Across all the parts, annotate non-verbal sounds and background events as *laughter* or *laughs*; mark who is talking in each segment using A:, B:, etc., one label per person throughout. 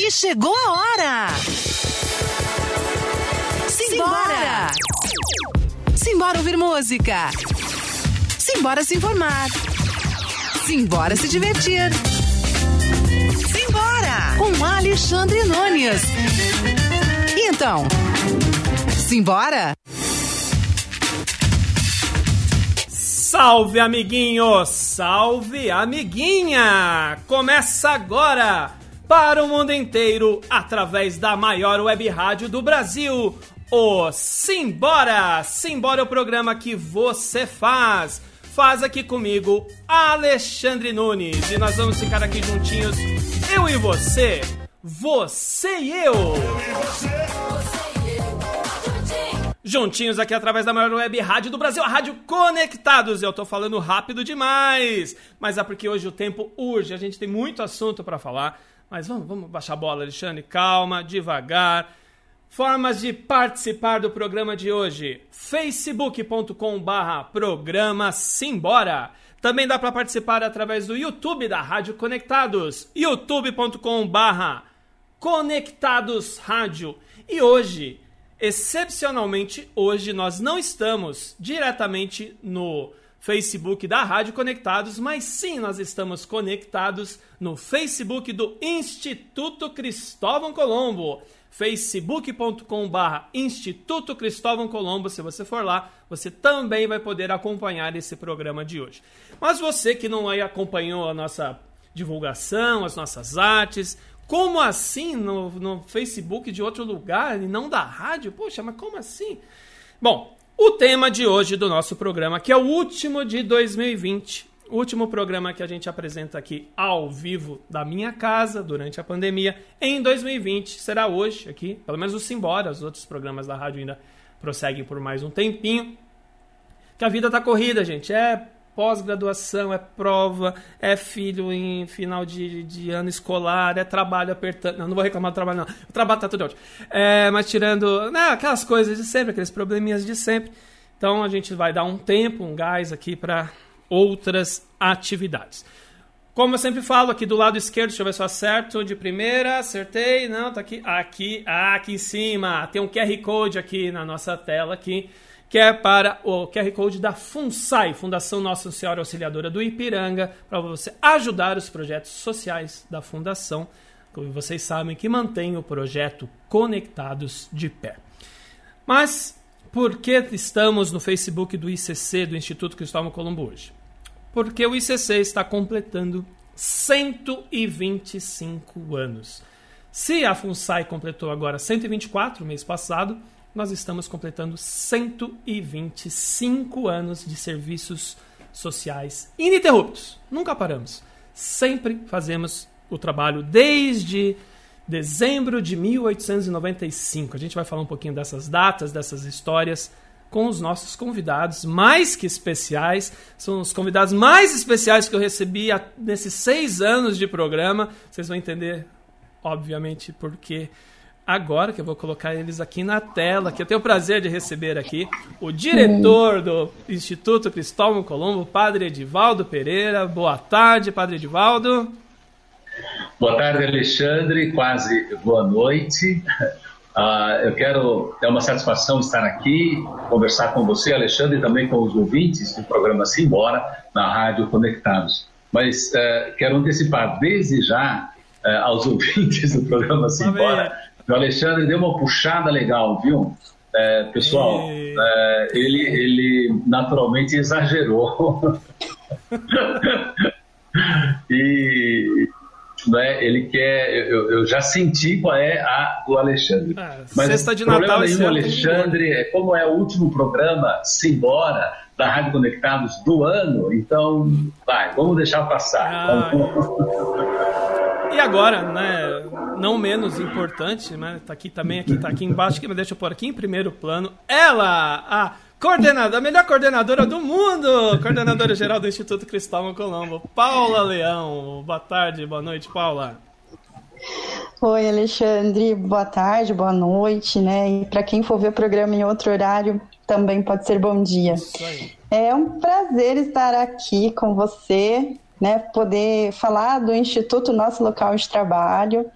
A: E chegou a hora! Simbora! Simbora ouvir música! Simbora se informar! Simbora se divertir! Simbora! Com Alexandre Nunes! E então, simbora?
B: Salve, amiguinho! Salve, amiguinha! Começa agora para o mundo inteiro através da maior web rádio do Brasil, o Simbora! Simbora é o programa que você faz. Faz aqui comigo, Alexandre Nunes. E nós vamos ficar aqui juntinhos, eu e você, você e eu. Juntinhos aqui através da maior web rádio do Brasil, a Rádio Conectados. Eu tô falando rápido demais, mas é porque hoje o tempo urge, a gente tem muito assunto para falar. Mas vamos, vamos baixar a bola, Alexandre, calma, devagar. Formas de participar do programa de hoje: facebook.com/barra programa Simbora. Também dá para participar através do YouTube da Rádio Conectados, youtube.com/barra Conectados Rádio. E hoje Excepcionalmente, hoje nós não estamos diretamente no Facebook da Rádio Conectados, mas sim nós estamos conectados no Facebook do Instituto Cristóvão Colombo. facebook.com.br Instituto Cristóvão Colombo. Se você for lá, você também vai poder acompanhar esse programa de hoje. Mas você que não acompanhou a nossa divulgação, as nossas artes, como assim no, no Facebook de outro lugar e não da rádio? Poxa, mas como assim? Bom, o tema de hoje do nosso programa, que é o último de 2020, o último programa que a gente apresenta aqui ao vivo da minha casa durante a pandemia em 2020, será hoje aqui, pelo menos o Simbora, os outros programas da rádio ainda prosseguem por mais um tempinho. Que a vida tá corrida, gente. É pós-graduação, é prova, é filho em final de, de ano escolar, é trabalho apertando. Não, não vou reclamar do trabalho, não. O trabalho tá tudo ótimo. É, mas tirando né, aquelas coisas de sempre, aqueles probleminhas de sempre. Então a gente vai dar um tempo, um gás aqui para outras atividades. Como eu sempre falo, aqui do lado esquerdo, deixa eu ver se eu acerto de primeira, acertei, não, tá aqui, aqui, aqui em cima, tem um QR Code aqui na nossa tela aqui, que é para o QR Code da FUNSAI, Fundação Nossa Senhora Auxiliadora do Ipiranga, para você ajudar os projetos sociais da Fundação, como vocês sabem, que mantém o projeto Conectados de Pé. Mas por que estamos no Facebook do ICC, do Instituto Cristóvão Colombo hoje? Porque o ICC está completando 125 anos. Se a FUNSAI completou agora 124 mês passado, nós estamos completando 125 anos de serviços sociais ininterruptos. Nunca paramos. Sempre fazemos o trabalho desde dezembro de 1895. A gente vai falar um pouquinho dessas datas, dessas histórias com os nossos convidados mais que especiais. São os convidados mais especiais que eu recebi nesses seis anos de programa. Vocês vão entender, obviamente, porque agora que eu vou colocar eles aqui na tela, que eu tenho o prazer de receber aqui o diretor do Instituto Cristóvão Colombo, Padre Edivaldo Pereira. Boa tarde, Padre Edivaldo.
C: Boa tarde, Alexandre. Quase boa noite. Uh, eu quero, é uma satisfação estar aqui, conversar com você, Alexandre, e também com os ouvintes do programa Simbora, na Rádio Conectados. Mas uh, quero antecipar desde já uh, aos *laughs* ouvintes do programa Simbora o Alexandre deu uma puxada legal, viu? É, pessoal, é, ele, ele naturalmente exagerou. *laughs* e né, ele quer. Eu, eu, já senti qual é a do Alexandre. Ah,
B: Mas sexta de Natal,
C: aí, Alexandre, é como é o último programa, simbora, da Rádio Conectados do ano, então vai, vamos deixar passar. Ah. *laughs*
B: E agora, né, não menos importante, né, tá aqui também, aqui, tá aqui embaixo, mas deixa eu pôr aqui em primeiro plano, ela, a coordenadora, a melhor coordenadora do mundo, coordenadora geral do Instituto Cristóvão Colombo, Paula Leão. Boa tarde, boa noite, Paula.
D: Oi, Alexandre, boa tarde, boa noite, né? E para quem for ver o programa em outro horário, também pode ser bom dia. É um prazer estar aqui com você, né? Poder falar do Instituto Nosso Local de Trabalho.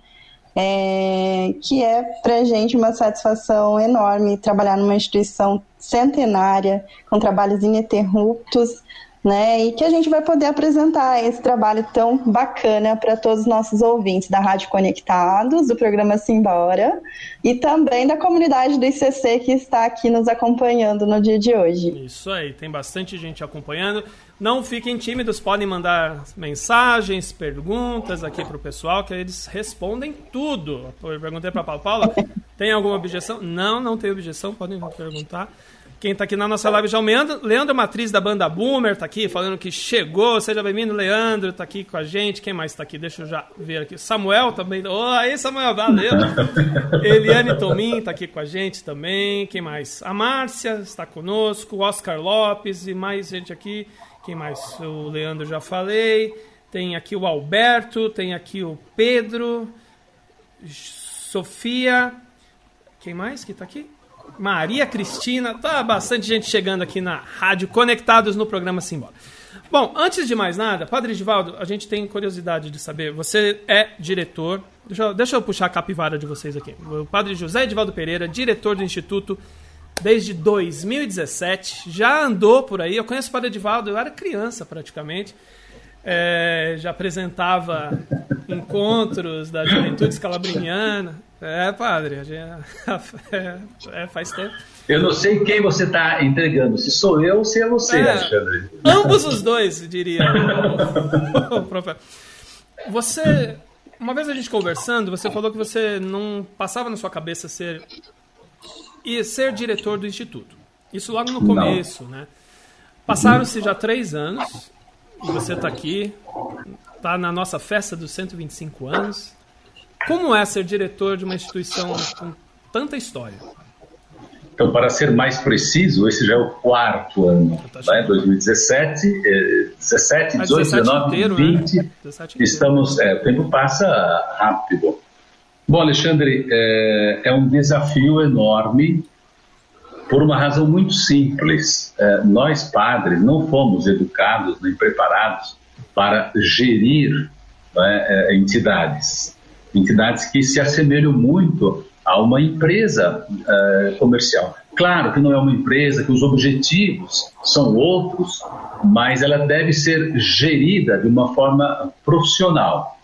D: é, que é para a gente uma satisfação enorme trabalhar numa instituição centenária, com trabalhos ininterruptos, né? E que a gente vai poder apresentar esse trabalho tão bacana para todos os nossos ouvintes da Rádio Conectados, do programa Simbora, e também da comunidade do ICC que está aqui nos acompanhando no dia de hoje.
B: Isso aí, tem bastante gente acompanhando. Não fiquem tímidos, podem mandar mensagens, perguntas aqui para o pessoal, que eles respondem tudo. Eu perguntei para a Paula, Paula, tem alguma objeção? Não, não tem objeção, podem perguntar. Quem está aqui na nossa live já é o Leandro, Leandro Matriz da banda Boomer está aqui falando que chegou. Seja bem-vindo, Leandro, está aqui com a gente. Quem mais está aqui? Deixa eu já ver aqui. Samuel também. Oh, aí, Samuel, valeu. *laughs* Eliane Tomin está aqui com a gente também. Quem mais? A Márcia está conosco, Oscar Lopes e mais gente aqui. Quem mais? O Leandro já falei. Tem aqui o Alberto, tem aqui o Pedro, Sofia. Quem mais que está aqui? Maria Cristina, tá bastante gente chegando aqui na rádio, conectados no programa Simbora. Bom, antes de mais nada, Padre Edivaldo, a gente tem curiosidade de saber, você é diretor, deixa eu, deixa eu puxar a capivara de vocês aqui. O Padre José Edivaldo Pereira, diretor do Instituto desde 2017, já andou por aí, eu conheço o Padre Edivaldo, eu era criança praticamente, é, já apresentava encontros da juventude escalabriniana, é, padre, é, *laughs* é, faz tempo.
C: Eu não sei quem você está entregando, se sou eu ou se é você, é, Alexandre.
B: Ambos os dois, diria o. *laughs* Você, uma vez a gente conversando, você falou que você não passava na sua cabeça ser e ser diretor do instituto. Isso logo no começo, não. né? Passaram-se já três anos e você está aqui, está na nossa festa dos 125 anos. Como é ser diretor de uma instituição com tanta história?
C: Então, para ser mais preciso, esse já é o quarto ano, né? 2017, 17, 18, 19, inteiro, 20. Né? Estamos, é, o tempo passa rápido. Bom, Alexandre, é, é um desafio enorme por uma razão muito simples. É, nós, padres, não fomos educados nem preparados para gerir né, é, entidades entidades que se assemelham muito a uma empresa uh, comercial. Claro que não é uma empresa, que os objetivos são outros, mas ela deve ser gerida de uma forma profissional,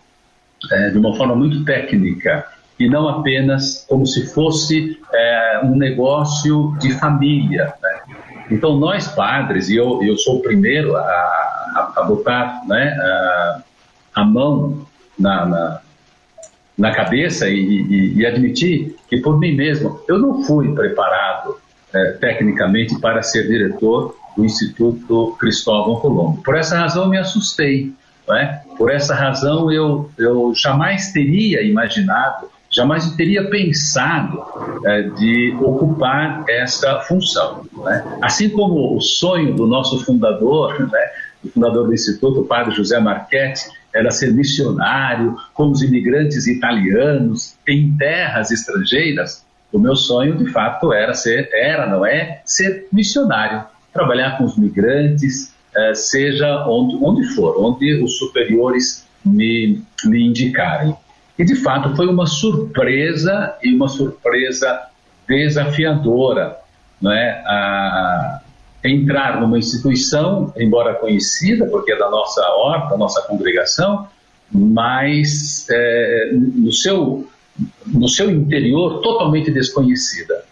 C: é, de uma forma muito técnica, e não apenas como se fosse é, um negócio de família. Né? Então, nós padres, e eu, eu sou o primeiro a, a, a botar né, a, a mão na, na na cabeça e, e, e, admitir que por mim mesmo eu não fui preparado é, tecnicamente para ser diretor do Instituto Cristóvão Colombo. Por essa razão me assustei, é? por essa razão eu, eu jamais teria imaginado, jamais teria pensado é, de ocupar essa função. É? Assim como o sonho do nosso fundador, né, o fundador do Instituto, o padre José Marchetti, era ser missionário, como os imigrantes italianos em terras estrangeiras. O meu sonho, de fato, era ser, era, não é, ser missionário, trabalhar com os migrantes, eh, seja onde, onde for, onde os superiores me, me indicarem. E, de fato, foi uma surpresa e uma surpresa desafiadora, não é? A, entrar numa instituição, embora conhecida, porque é da nossa ordem, da nossa congregação, mas é, no, seu, no seu interior totalmente desconhecida.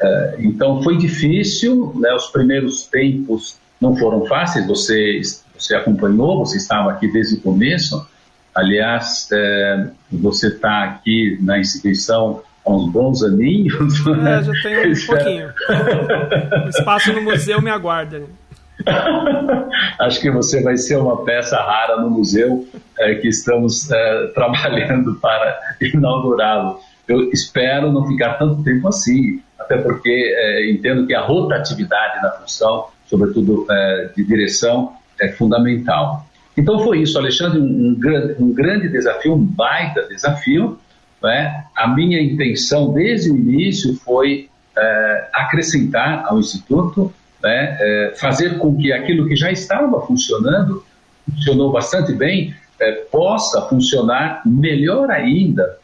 C: É, então foi difícil, né, os primeiros tempos não foram fáceis, você, você acompanhou, você estava aqui desde o começo, aliás, é, você está aqui na instituição há uns bons aninhos.
B: É, já tem um pouquinho. o espaço no museu me aguarda. *laughs*
C: Acho que você vai ser uma peça rara no museu é, que estamos é, trabalhando para inaugurá-lo. Eu espero não ficar tanto tempo assim, até porque é, entendo que a rotatividade na função, sobretudo é, de direção, é fundamental. Então foi isso, Alexandre, um, um, um grande desafio, um baita desafio, né? A minha intenção desde o início foi é, acrescentar ao Instituto, né, é, fazer com que aquilo que já estava funcionando, funcionou bastante bem, é, possa funcionar melhor ainda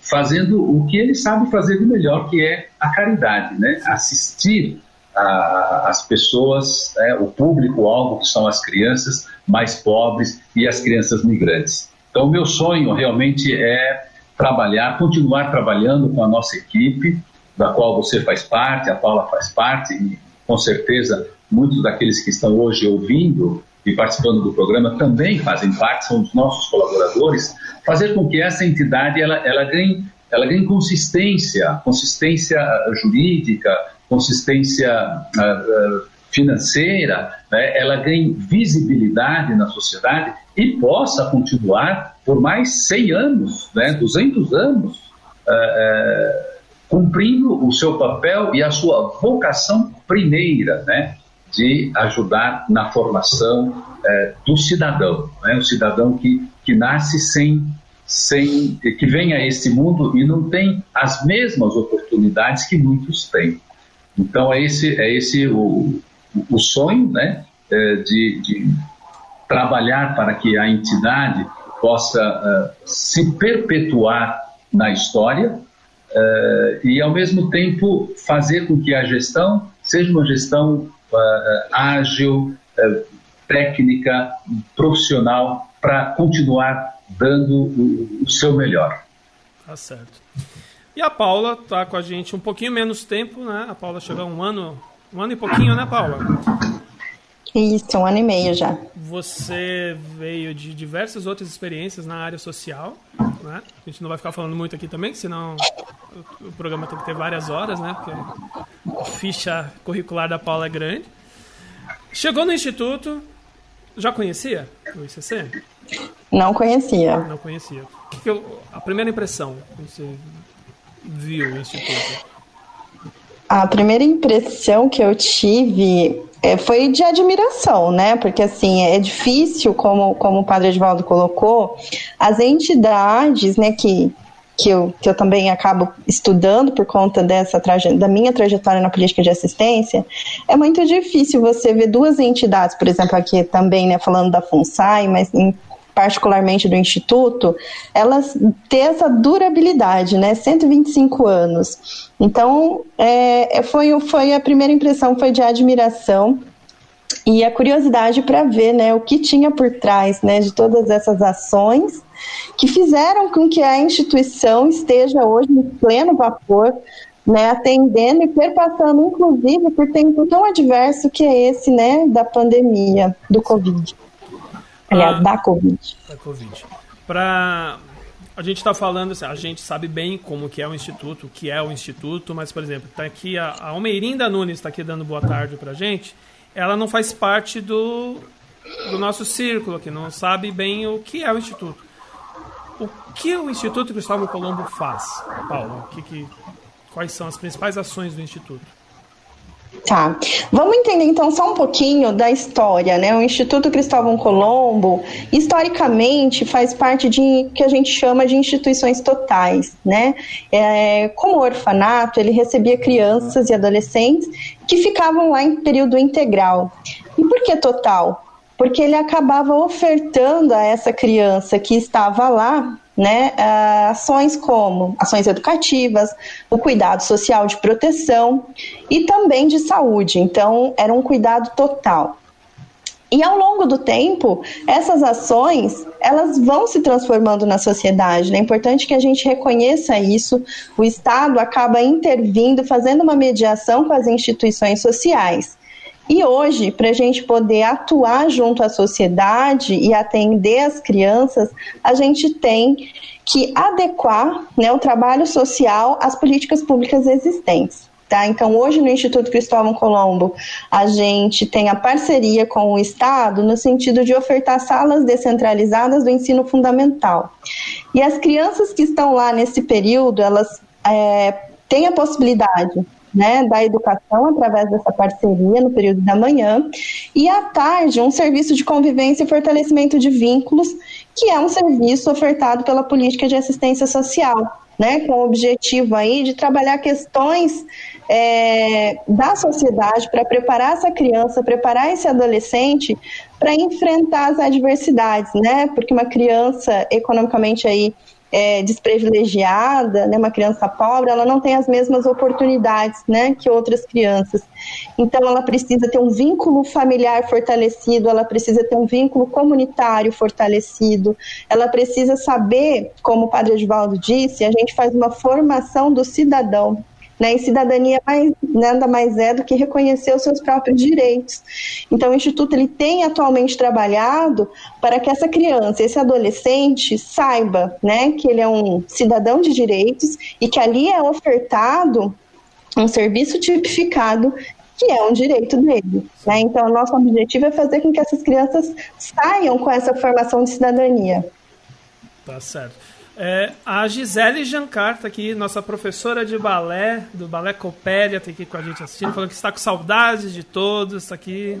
C: fazendo o que ele sabe fazer de melhor, que é a caridade, né? assistir a, as pessoas, né? o público-alvo, que são as crianças mais pobres e as crianças migrantes. Então, meu sonho realmente é trabalhar, continuar trabalhando com a nossa equipe, da qual você faz parte, a Paula faz parte, e com certeza muitos daqueles que estão hoje ouvindo e participando do programa também fazem parte, são os nossos colaboradores, fazer com que essa entidade ela, ela, ganhe, ela ganhe consistência, consistência jurídica, consistência uh, financeira, né, ela ganhe visibilidade na sociedade e possa continuar por mais 100 anos, né, 200 anos, uh, uh, cumprindo o seu papel e a sua vocação primeira, né, de ajudar na formação é, do cidadão, né? o cidadão que, que nasce sem, sem, que vem a esse mundo e não tem as mesmas oportunidades que muitos têm. Então é esse, é esse o, o sonho né? É, de, de trabalhar para que a entidade possa uh, se perpetuar na história uh, e, ao mesmo tempo, fazer com que a gestão seja uma gestão uh, ágil, técnica, profissional, para continuar dando o, o, seu melhor.
B: Tá certo. E a Paula está com a gente um pouquinho menos tempo, né? A Paula chegou um ano, um ano e pouquinho, né, Paula?
D: Isso, um ano e meio já.
B: Você veio de diversas outras experiências na área social, né? A gente não vai ficar falando muito aqui também, senão o programa tem que ter várias horas, né? Porque a ficha curricular da Paula é grande. Chegou no instituto, já conhecia o ICC?
D: Não conhecia.
B: Não conhecia. A primeira impressão quando você viu o instituto?
D: A primeira impressão que eu tive é, foi de admiração, né? Porque assim é difícil, como, como o Padre Edvaldo colocou, as entidades, né, que que eu, que eu também acabo estudando por conta dessa da minha trajetória na política de assistência, é muito difícil você ver duas entidades, por exemplo, aqui também, né, falando da FUNSAI, mas em particularmente do Instituto, elas ter essa durabilidade, né? 125 anos. Então, é, é, foi, foi a primeira impressão foi de admiração e a curiosidade para ver, né, o que tinha por trás, né, de todas essas ações que fizeram com que a instituição esteja hoje em pleno vapor, né, atendendo e perpassando, inclusive, por tempo tão adverso que é esse, né, da pandemia do Covid. Aliás, ah, da Covid.
B: Da Covid. Para a gente está falando, assim, a gente sabe bem como que é o instituto, o que é o instituto, mas por exemplo, está aqui a, a Almeirinda Nunes está aqui dando boa tarde para a gente. Ela não faz parte do, do nosso círculo aqui, não sabe bem o que é o instituto. O que o Instituto Cristóvão Colombo faz, Paulo? Que, que, quais são as principais ações do instituto?
D: Tá. Vamos entender então só um pouquinho da história, né? O Instituto Cristóvão Colombo, historicamente, faz parte de que a gente chama de instituições totais, né? É, como orfanato, ele recebia crianças e adolescentes que ficavam lá em período integral. E por que total? Porque ele acabava ofertando a essa criança que estava lá né, ações como ações educativas, o cuidado social de proteção e também de saúde. Então, era um cuidado total. E ao longo do tempo, essas ações, elas vão se transformando na sociedade. Né? É importante que a gente reconheça isso. O Estado acaba intervindo, fazendo uma mediação com as instituições sociais. E hoje, para a gente poder atuar junto à sociedade e atender as crianças, a gente tem que adequar né, o trabalho social às políticas públicas existentes. Tá? Então, hoje no Instituto Cristóvão Colombo, a gente tem a parceria com o Estado no sentido de ofertar salas descentralizadas do ensino fundamental. E as crianças que estão lá nesse período, elas é, têm a possibilidade né, da educação através dessa parceria no período da manhã, e à tarde um serviço de convivência e fortalecimento de vínculos, que é um serviço ofertado pela política de assistência social. né, com o objetivo aí de trabalhar questões é, da sociedade para preparar essa criança, preparar esse adolescente para enfrentar as adversidades, né? Porque uma criança economicamente aí é, desprivilegiada, né, uma criança pobre, ela não tem as mesmas oportunidades né, que outras crianças. Então, ela precisa ter um vínculo familiar fortalecido, ela precisa ter um vínculo comunitário fortalecido, ela precisa saber, como o Padre Edvaldo disse, a gente faz uma formação do cidadão. Né? E cidadania mais, nada mais é do que reconhecer os seus próprios direitos. Então, o Instituto ele tem atualmente trabalhado para que essa criança, esse adolescente, saiba né, que ele é um cidadão de direitos e que ali é ofertado um serviço tipificado que é um direito dele. Né? Então, nosso objetivo é fazer com que essas crianças saiam com essa formação de cidadania.
B: Tá certo. É, a Gisele Jancar está aqui, nossa professora de balé, do Balé Copélia, está aqui com a gente assistindo, falando que está com saudades de todos, está aqui.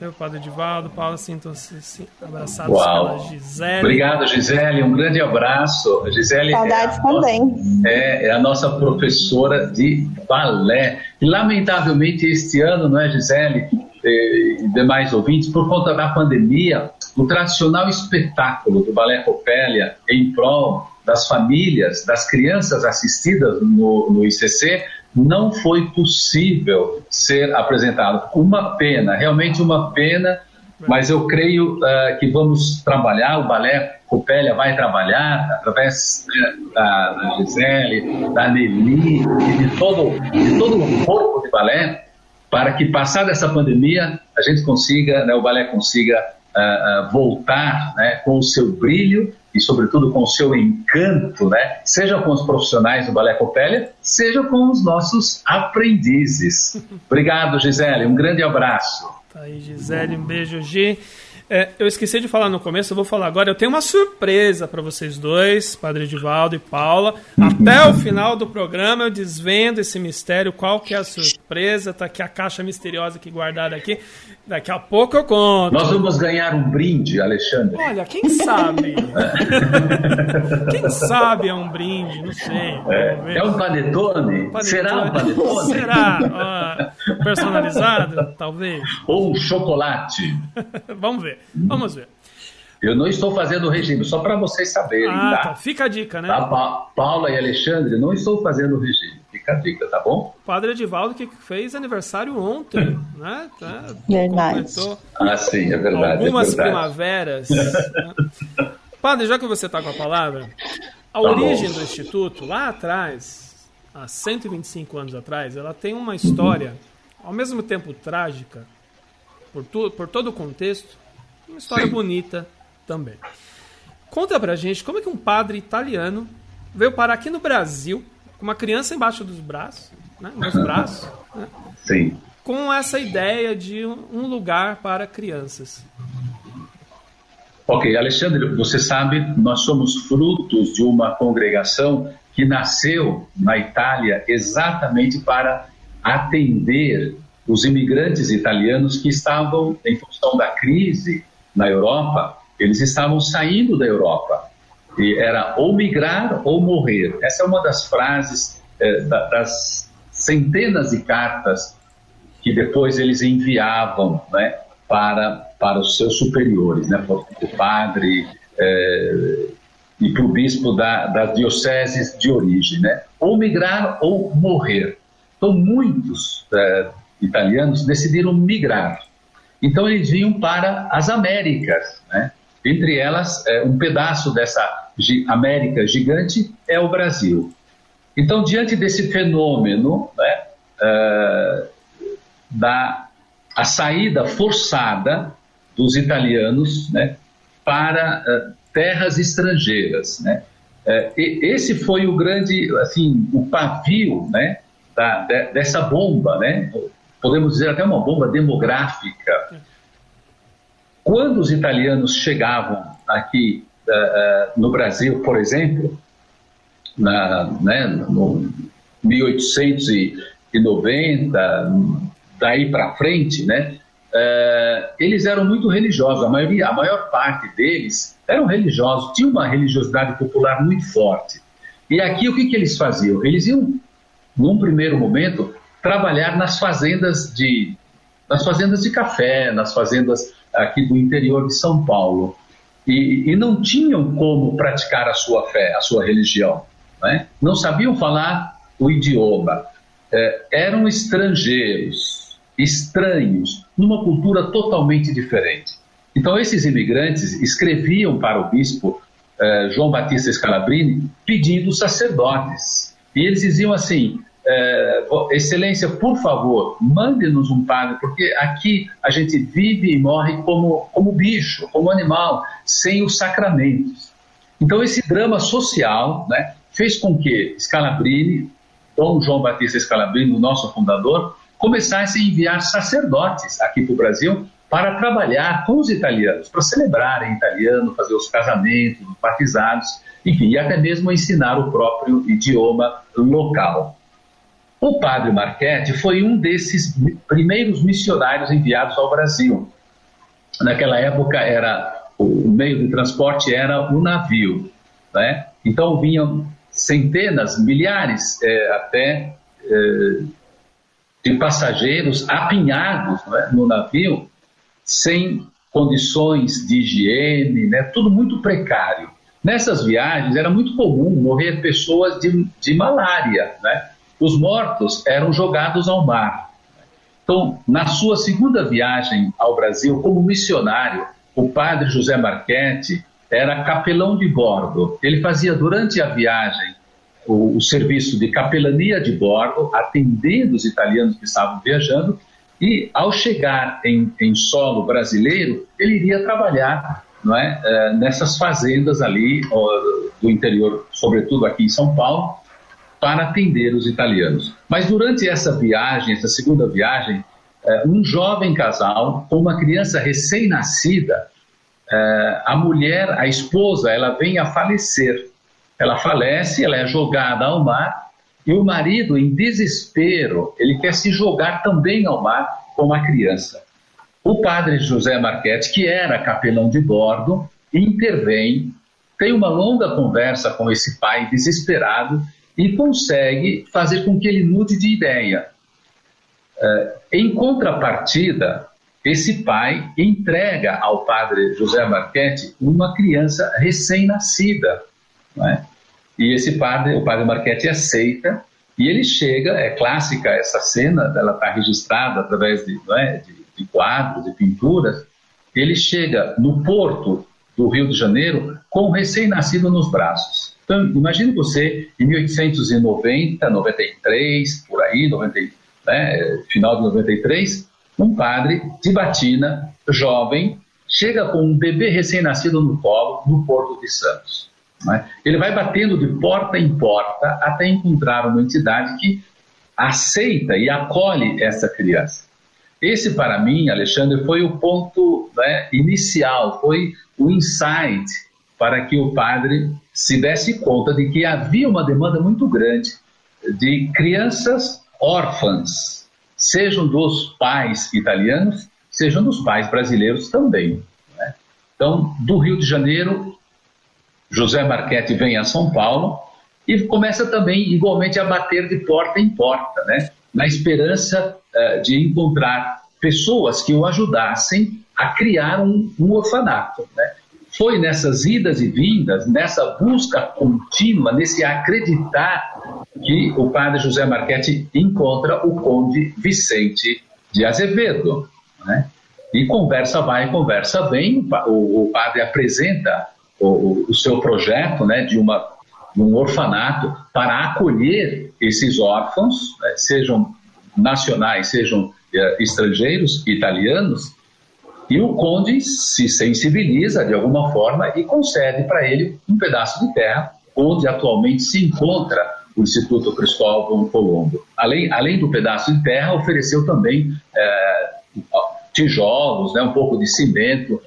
B: Eu, Padre Edivaldo, Paulo, sintam-se abraçados Uau. pela Gisele.
C: Obrigado, Gisele, um grande abraço. A Gisele
D: Saudades
C: é
D: também.
C: Nossa, é, é, a nossa professora de balé. E, lamentavelmente, este ano, não é, Gisele, e demais ouvintes, por conta da pandemia, o tradicional espetáculo do Balé Copélia em prol das famílias, das crianças assistidas no, no ICC, não foi possível ser apresentado. Uma pena, realmente uma pena, mas eu creio uh, que vamos trabalhar, o Balé Copélia vai trabalhar através né, da, da Gisele, da Nelly e de todo, de todo o corpo de balé, para que, passada essa pandemia, a gente consiga, né, o balé consiga uh, voltar né, com o seu brilho e, sobretudo, com o seu encanto, né, seja com os profissionais do Balé Copélia, seja com os nossos aprendizes. Obrigado, Gisele. Um grande abraço.
B: Tá aí, Gisele. Um beijo, Gi. É, eu esqueci de falar no começo, eu vou falar agora. Eu tenho uma surpresa para vocês dois, Padre Edivaldo e Paula. Até o final do programa eu desvendo esse mistério, qual que é a surpresa. Tá aqui a caixa misteriosa aqui guardada aqui. Daqui a pouco eu conto.
C: Nós vamos ganhar um brinde, Alexandre.
B: Olha, quem sabe? quem sabe é um brinde, não sei.
C: É, é um panetone? panetone? Será um panetone?
B: Será? personalizado? Talvez.
C: Ou um chocolate? *laughs*
B: vamos ver, vamos ver.
C: Eu não estou fazendo regime, só para vocês saberem, ah, tá? tá?
B: Fica a dica, né?
C: Tá, pa Paula e Alexandre, não estou fazendo regime. Fica a dica, tá bom?
B: O padre Edivaldo que fez aniversário ontem, *laughs* né? Tá,
D: verdade.
C: Ah, sim, é verdade.
B: Algumas
C: é verdade.
B: primaveras. né? *laughs* Padre, já que você está com a palavra, a tá origem bom. do Instituto, lá atrás, há 125 anos atrás, ela tem uma história, ao mesmo tempo trágica, por, tu, por todo o contexto, uma história sim. bonita também. Conta pra gente como é que um padre italiano veio parar aqui no Brasil com uma criança embaixo dos braços, né, nos *laughs* braços, né,
C: Sim.
B: com essa ideia de um lugar para crianças.
C: Ok, Alexandre, você sabe, nós somos frutos de uma congregação que nasceu na Itália exatamente para atender os imigrantes italianos que estavam, em função da crise na Europa, eles estavam saindo da Europa. E era ou migrar ou morrer. Essa é uma das frases é, da, das centenas de cartas que depois eles enviavam né, para, para os seus superiores, né, para o padre é, e para o bispo da, das dioceses de origem. Né? Ou migrar ou morrer. Então, muitos é, italianos decidiram migrar. Então, eles vinham para as Américas, né? Entre elas, é, um pedaço dessa América gigante é o Brasil. Então, diante desse fenômeno né, uh, da a saída forçada dos italianos né, para uh, terras estrangeiras, né, uh, esse foi o grande, assim, o pavio né, da, de, dessa bomba, né, podemos dizer até uma bomba demográfica quando os italianos chegavam aqui uh, no Brasil, por exemplo, na, né, no 1890, daí para frente, né, uh, eles eram muito religiosos. A maioria, a maior parte deles eram religiosos, tinha uma religiosidade popular muito forte. E aqui o que, que eles faziam? Eles iam, num primeiro momento, trabalhar nas fazendas de nas fazendas de café, nas fazendas aqui do interior de São Paulo. E, e não tinham como praticar a sua fé, a sua religião. Né? Não sabiam falar o idioma. É, eram estrangeiros, estranhos, numa cultura totalmente diferente. Então, esses imigrantes escreviam para o bispo eh, João Batista Scalabrini pedindo sacerdotes. E eles diziam assim: eh, Excelência, por favor, mande-nos um padre, porque aqui a gente vive e morre como, como bicho, como animal, sem os sacramentos. Então, esse drama social né, fez com que Scalabrini, Dom João Batista Scalabrini, o nosso fundador, começasse a enviar sacerdotes aqui para o Brasil para trabalhar com os italianos, para celebrar em italiano, fazer os casamentos, os batizados, enfim, e até mesmo ensinar o próprio idioma local. O padre Marchetti foi um desses primeiros missionários enviados ao Brasil. Naquela época era o meio de transporte era o navio, né? Então vinham centenas, milhares é, até é, de passageiros apinhados é, no navio sem condições de higiene, né? tudo muito precário. Nessas viagens era muito comum morrer pessoas de, de malária. Né? Os mortos eram jogados ao mar. Então, na sua segunda viagem ao Brasil como missionário, o padre José Marchetti era capelão de bordo. Ele fazia durante a viagem o, o serviço de capelania de bordo, atendendo os italianos que estavam viajando e, ao chegar em, em solo brasileiro, ele iria trabalhar não é, é nessas fazendas ali do interior, sobretudo aqui em São Paulo, para atender os italianos. Mas durante essa viagem, essa segunda viagem, é, um jovem casal com uma criança recém-nascida, é, a mulher, a esposa, ela vem a falecer. Ela falece, ela é jogada ao mar e o marido, em desespero, ele quer se jogar também ao mar com a criança. O padre José Marchetti, que era capelão de bordo, intervém, tem uma longa conversa com esse pai desesperado e consegue fazer com que ele mude de ideia. Uh, em contrapartida, esse pai entrega ao padre José Marchetti uma criança recém-nascida. É? E esse padre, o padre Marchetti aceita e ele chega, é clássica essa cena, ela está registrada através de, é, de, de quadros, de pinturas. Ele chega no porto do Rio de Janeiro com um recém-nascido nos braços. Então, imagine você, em 1890, 93, por aí, 90, né, final de 93, um padre de batina, jovem, chega com um bebê recém-nascido no colo, no Porto de Santos. Né? Ele vai batendo de porta em porta até encontrar uma entidade que aceita e acolhe essa criança. Esse, para mim, Alexandre, foi o ponto né, inicial, foi o insight para que o padre se desse conta de que havia uma demanda muito grande de crianças órfãs, sejam dos pais italianos, sejam dos pais brasileiros também. Né? Então, do Rio de Janeiro José Marchetti vem a São Paulo e começa também igualmente a bater de porta em porta, né? na esperança uh, de encontrar pessoas que o ajudassem a criar um, um orfanato. Né? Foi nessas idas e vindas, nessa busca contínua, nesse acreditar, que o padre José Marchetti encontra o conde Vicente de Azevedo. Né? E conversa vai, conversa vem, o, o padre apresenta o, o seu projeto né, de, uma, um orfanato para acolher esses órfãos, né, sejam nacionais, sejam eh, estrangeiros, italianos, e o conde se sensibiliza de alguma forma e concede para ele um pedaço de terra onde atualmente se encontra o Instituto Cristóvão Colombo. Além, além do pedaço de terra, ofereceu também é, tijolos, né, um pouco de cimento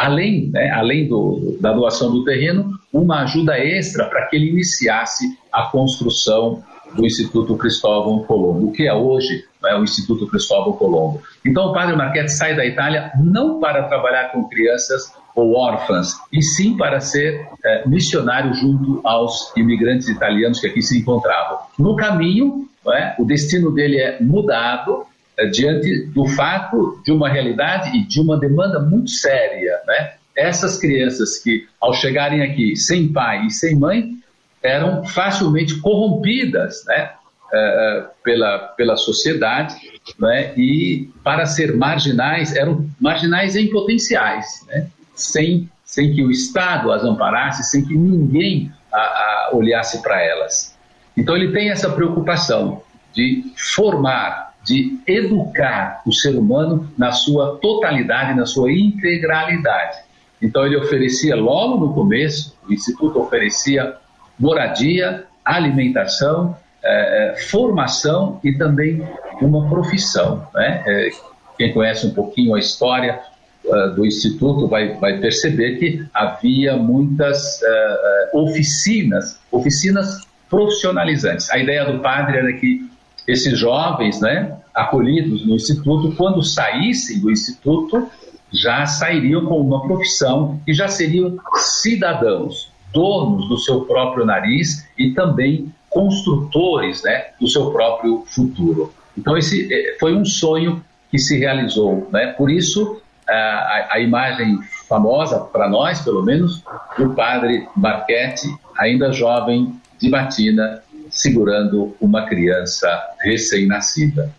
C: além, né, além do, da doação do terreno, uma ajuda extra para que ele iniciasse a construção do Instituto Cristóvão Colombo, que é hoje é o Instituto Cristóvão Colombo. Então o padre Marchetti sai da Itália não para trabalhar com crianças ou órfãs, e sim para ser é, missionário junto aos imigrantes italianos que aqui se encontravam. No caminho, é, o destino dele é mudado é, diante do fato de uma realidade e de uma demanda muito séria. Né? Essas crianças que, ao chegarem aqui sem pai e sem mãe, eram facilmente corrompidas né? É, pela, pela sociedade né? e, para ser marginais, eram marginais em potenciais. Né? sem, sem que o Estado as amparasse, sem que ninguém a, a olhasse para elas. Então ele tem essa preocupação de formar, de educar o ser humano na sua totalidade, na sua integralidade. Então ele oferecia logo no começo, o Instituto oferecia moradia, alimentação, eh, eh formação e também uma profissão. Né? Eh, quem conhece um pouquinho a história do Instituto vai, vai perceber que havia muitas oficinas, oficinas profissionalizantes. A ideia do padre era que esses jovens, né, acolhidos no Instituto, quando saíssem do Instituto, já sairiam com uma profissão e já seriam cidadãos, donos do seu próprio nariz e também construtores né, do seu próprio futuro. Então, esse eh, foi um sonho que se realizou. Né? Por isso, a, a imagem famosa, para nós pelo menos, do padre Marchetti, ainda jovem, de batina, segurando uma criança recém-nascida.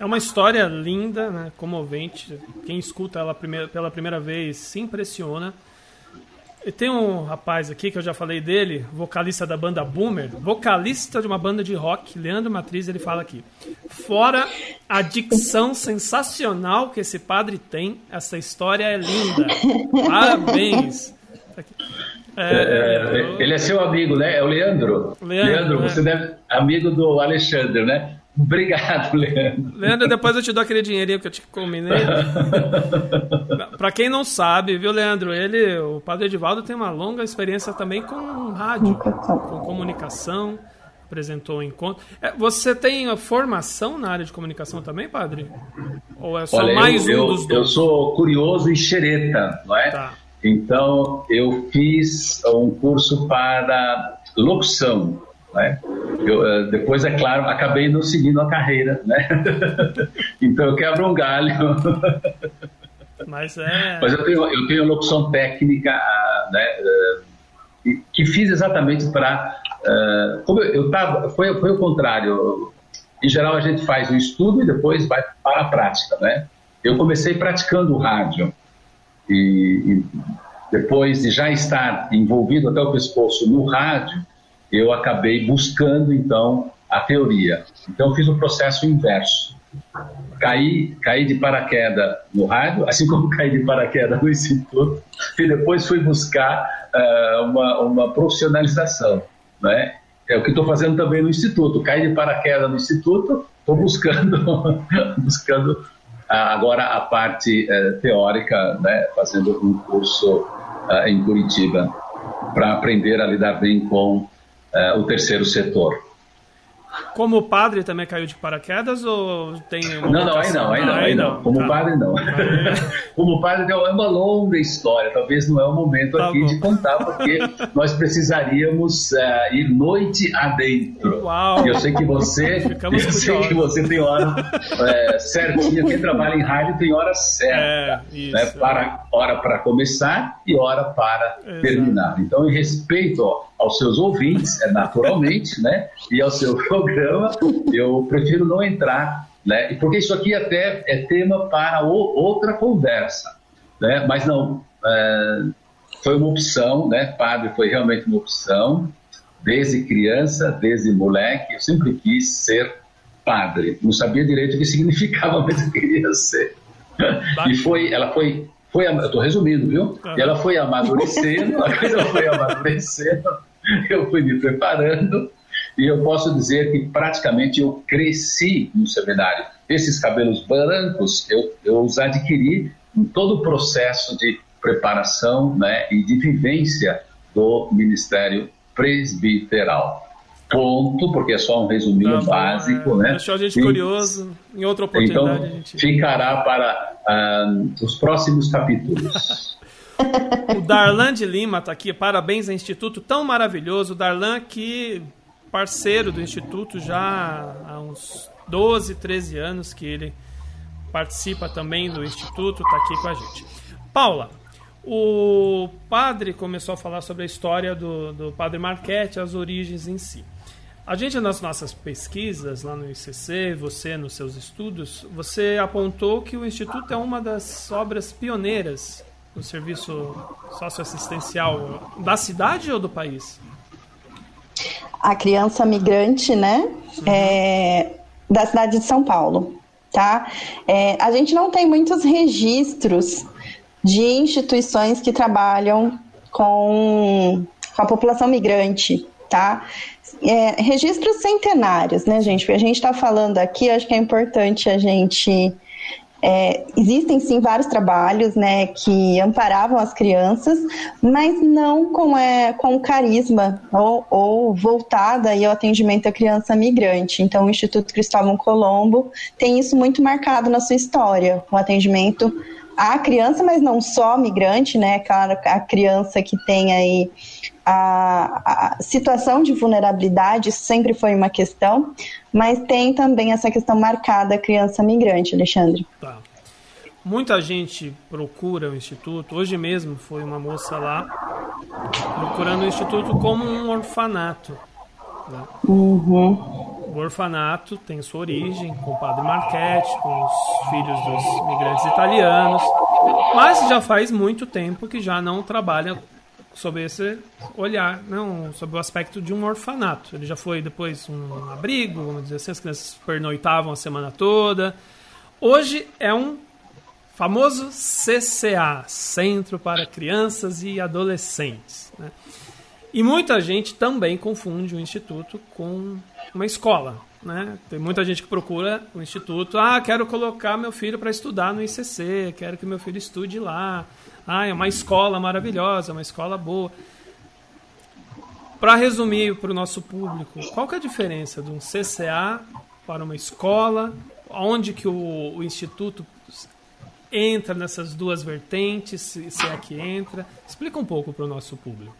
B: É uma história linda, né, comovente. Quem escuta ela pela primeira vez se impressiona. E tem um rapaz aqui que eu já falei dele, vocalista da banda Boomer, vocalista de uma banda de rock, Leandro Matriz, ele fala aqui. Fora a dicção sensacional que esse padre tem, essa história é linda. Parabéns.
C: É, é, é ele é seu amigo, né? É o Leandro. Leandro, Leandro você né? deve amigo do Alexandre, né? *laughs* Obrigado, Leandro.
B: Leandro, depois eu te dou aquele dinheirinho que eu te combinei. *laughs* Para quem não sabe, viu, Leandro? Ele, o Padre Edivaldo, tem uma longa experiência também com rádio, com comunicação. Apresentou o encontro. É, você tem formação na área de comunicação também, Padre?
C: Ou é só Olha, mais eu, um dos dois? Eu sou curioso e xereta, não é? Tá. Então, eu fiz um curso para locução. Né? Eu, eh, depois, é claro, acabei não seguindo a carreira, né? *laughs* então eu quebro um galho.
B: Mas é. *laughs*
C: Mas eu tenho, eu tenho locução técnica, né? Eh, que fiz exatamente para. Uh, como eu, eu tava, foi, foi o contrário. Em geral, a gente faz o estudo e depois vai para a prática, né? Eu comecei praticando o rádio. E, e depois de já estar envolvido até o pescoço no rádio, eu acabei buscando então a teoria. Então fiz o processo inverso. Caí, caí de paraquedas no rádio, assim como *laughs* caí de paraquedas no instituto, e depois fui buscar uh, uma, uma profissionalização, né? É o que estou fazendo também no instituto. Caí de paraquedas no instituto, estou buscando, *laughs* buscando uh, agora a parte uh, teórica, né? Fazendo um curso em Curitiba para aprender a lidar bem com uh, o terceiro setor.
B: Como padre também caiu de paraquedas ou tem
C: uma Não, não, aí não, aí não, aí não. Como tá. padre não. *laughs* Como padre é uma longa história, talvez não é o momento tá aqui bom. de contar, porque *laughs* nós precisaríamos uh, ir noite adentro. Uau. Eu sei que você, *laughs* Ficamos eu sei que você tem hora é, certinha, quem trabalha em rádio tem hora certa, é, isso, né, para, hora para começar e hora para Exato. terminar. Então, em respeito ó, aos seus ouvintes, é naturalmente, né, e ao seu *laughs* programa, eu prefiro não entrar, né? Porque isso aqui até é tema para outra conversa, né? Mas não, é, foi uma opção, né? Padre foi realmente uma opção. Desde criança, desde moleque, eu sempre quis ser padre. Não sabia direito o que *laughs* significava, mas eu queria ser. E foi, ela foi, foi, eu estou resumindo, viu? E ela foi amadurecendo, a coisa foi *laughs* amadurecendo. *laughs* Eu fui me preparando e eu posso dizer que praticamente eu cresci no seminário. Esses cabelos brancos eu, eu os adquiri em todo o processo de preparação né, e de vivência do ministério presbiteral. Ponto, porque é só um resuminho tá básico, é. né?
B: Deixou a gente e, curioso. Em outra oportunidade
C: então, a gente... ficará para uh, os próximos capítulos. *laughs*
B: O Darlan de Lima está aqui, parabéns ao Instituto tão maravilhoso. Darlan que parceiro do Instituto já há uns 12, 13 anos que ele participa também do Instituto, está aqui com a gente. Paula, o padre começou a falar sobre a história do, do padre Marquete, as origens em si. A gente, nas nossas pesquisas lá no ICC, você nos seus estudos, você apontou que o Instituto é uma das obras pioneiras do serviço socioassistencial da cidade ou do país?
D: A criança migrante, né? Uhum. É, da cidade de São Paulo, tá? É, a gente não tem muitos registros de instituições que trabalham com, com a população migrante, tá? É, registros centenários, né, gente? Porque a gente está falando aqui, acho que é importante a gente. É, existem sim vários trabalhos né, que amparavam as crianças, mas não com, é, com carisma ou, ou voltada ao atendimento à criança migrante. Então, o Instituto Cristóvão Colombo tem isso muito marcado na sua história, o atendimento à criança, mas não só migrante, né? Claro, a criança que tem aí a, a, situação de vulnerabilidade sempre foi uma questão, mas tem também essa questão marcada criança migrante, Alexandre. Tá.
B: Muita gente procura o Instituto. Hoje mesmo foi uma moça lá procurando o Instituto como um orfanato. Né? Uhum. O orfanato tem sua origem com o padre Marchetti, com os filhos dos migrantes italianos, mas já faz muito tempo que já não trabalha sob esse olhar, não sob o aspecto de um orfanato. Ele já foi depois um abrigo, vamos dizer assim, as crianças pernoitavam a semana toda. Hoje é um famoso CCA, Centro para Crianças e Adolescentes. Né? E muita gente também confunde o instituto com uma escola. Né? Tem muita gente que procura o instituto, ah, quero colocar meu filho para estudar no ICC, quero que meu filho estude lá. Ah, é uma escola maravilhosa, uma escola boa. Para resumir para o nosso público, qual que é a diferença de um CCA para uma escola? Onde que o, o Instituto entra nessas duas vertentes, se, é que entra? Explica um pouco para o nosso público.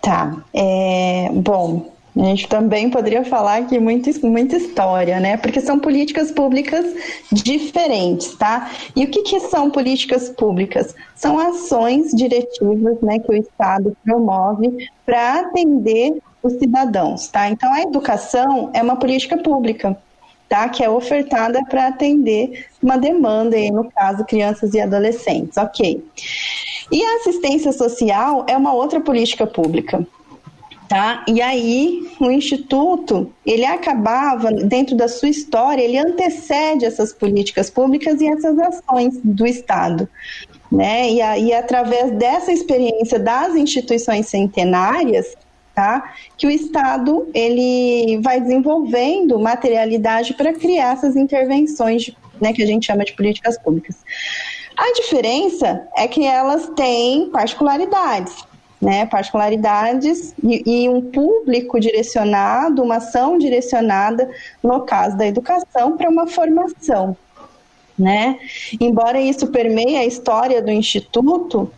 D: Tá. É, bom, a gente também poderia falar aqui muito, muita história, né? Porque são políticas públicas diferentes, tá? E o que, que são políticas públicas? São ações diretivas né, que o Estado promove para atender os cidadãos, tá? Então, a educação é uma política pública, tá? Que é ofertada para atender uma demanda, aí, no caso, crianças e adolescentes, ok. E a assistência social é uma outra política pública, Tá? E aí o instituto ele acabava dentro da sua história ele antecede essas políticas públicas e essas ações do Estado, né? E aí através dessa experiência das instituições centenárias Tá? que o Estado ele vai desenvolvendo materialidade para criar essas intervenções né, que a gente chama de políticas públicas. A diferença é que elas têm particularidades né, particularidades e, e, um público direcionado, uma ação direcionada, no caso da educação, para uma formação. Né? Embora isso permeie a história do Instituto,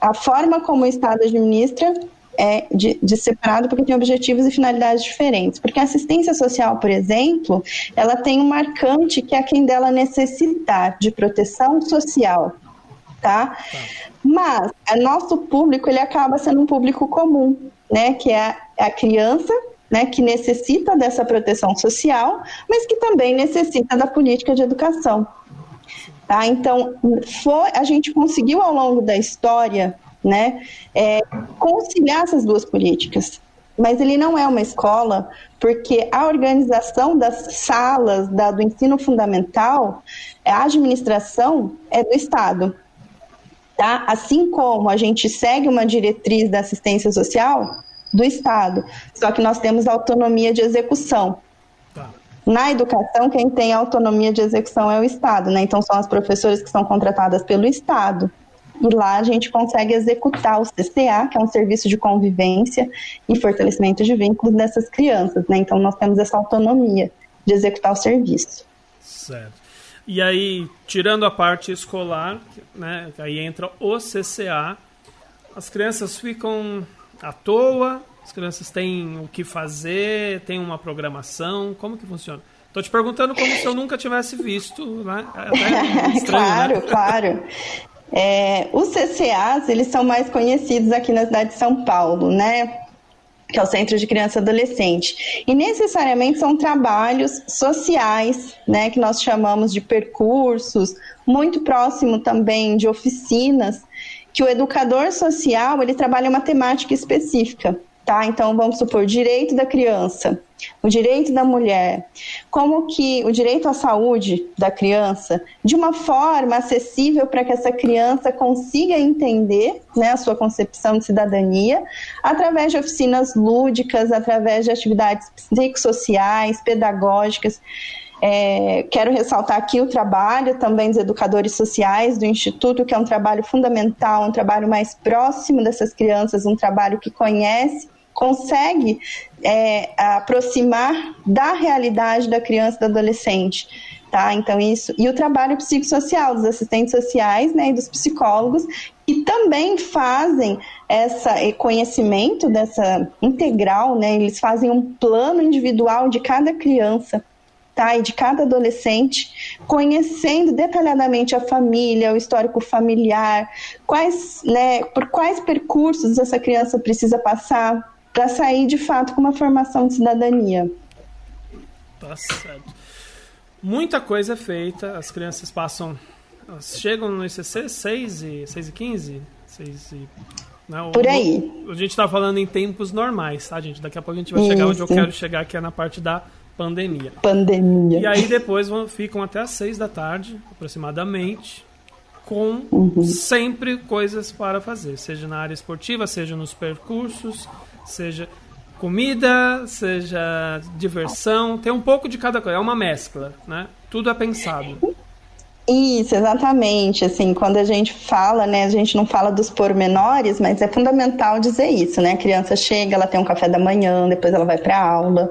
D: a forma como o Estado administra é de, de, separado porque tem objetivos e finalidades diferentes. Porque a assistência social, por exemplo, ela tem um marcante que é quem dela necessitar de proteção social, tá? tá. Mas o nosso público ele acaba sendo um público comum, né? Que é a criança, né? Que necessita dessa proteção social, mas que também necessita da política de educação. Tá? Então, foi, a gente conseguiu ao longo da história, né? É, conciliar essas duas políticas mas ele não é uma escola, porque a organização das salas da, do ensino fundamental, a administração é do Estado. Tá? Assim como a gente segue uma diretriz da assistência social do Estado, só que nós temos autonomia de execução. Tá. Na educação, quem tem autonomia de execução é o Estado, né? Então são as professoras que são contratadas pelo Estado. E lá a gente consegue executar o CCA, que é um serviço de convivência e fortalecimento de vínculos dessas crianças, né? Então nós temos essa autonomia de executar o serviço.
B: Certo. E aí, tirando a parte escolar, né, aí entra o CCA, as crianças ficam à toa, as crianças têm o que fazer, tem uma programação, como que funciona? Tô te perguntando como se eu nunca tivesse visto, né?
D: É *laughs* estranho, claro, né? claro. É, os CCAs, eles são mais conhecidos aqui na cidade de São Paulo, né? Que é o Centro de Criança e Adolescente. E necessariamente são trabalhos sociais, né? Que nós chamamos de percursos, muito próximo também de oficinas, que o educador social, ele trabalha uma temática específica tá? Então vamos supor direito da criança, o direito da mulher, como que o direito à saúde da criança, de uma forma acessível para que essa criança consiga entender, né, a sua concepção de cidadania, através de oficinas lúdicas, através de atividades psicossociais, pedagógicas. É, quero ressaltar aqui o trabalho também dos educadores sociais do Instituto, que é um trabalho fundamental, um trabalho mais próximo dessas crianças, um trabalho que conhece consegue é, aproximar da realidade da criança e do adolescente. Tá? Então, isso. E o trabalho psicossocial dos assistentes sociais né, e dos psicólogos, que também fazem esse conhecimento dessa integral, né? Eles fazem um plano individual de cada criança. Tá, e de cada adolescente, conhecendo detalhadamente a família, o histórico familiar, quais, né, por quais percursos essa criança precisa passar, para sair de fato com uma formação de cidadania.
B: Tá certo. Muita coisa é feita, as crianças passam. chegam no ICC 6 e, 6 e 15? 6 e,
D: né, Por aí.
B: O, a gente está falando em tempos normais, tá, gente? Daqui a pouco a gente vai Isso. chegar onde eu quero chegar, que é na parte da pandemia.
D: Pandemia.
B: E aí depois vão, ficam até as 6 da tarde, aproximadamente, com uhum. sempre coisas para fazer, seja na área esportiva, seja nos percursos, seja comida, seja diversão, tem um pouco de cada coisa, é uma mescla, né? Tudo é pensado.
D: Isso, exatamente. Assim, quando a gente fala, né, a gente não fala dos pormenores, mas é fundamental dizer isso, né? A criança chega, ela tem um café da manhã, depois ela vai para aula,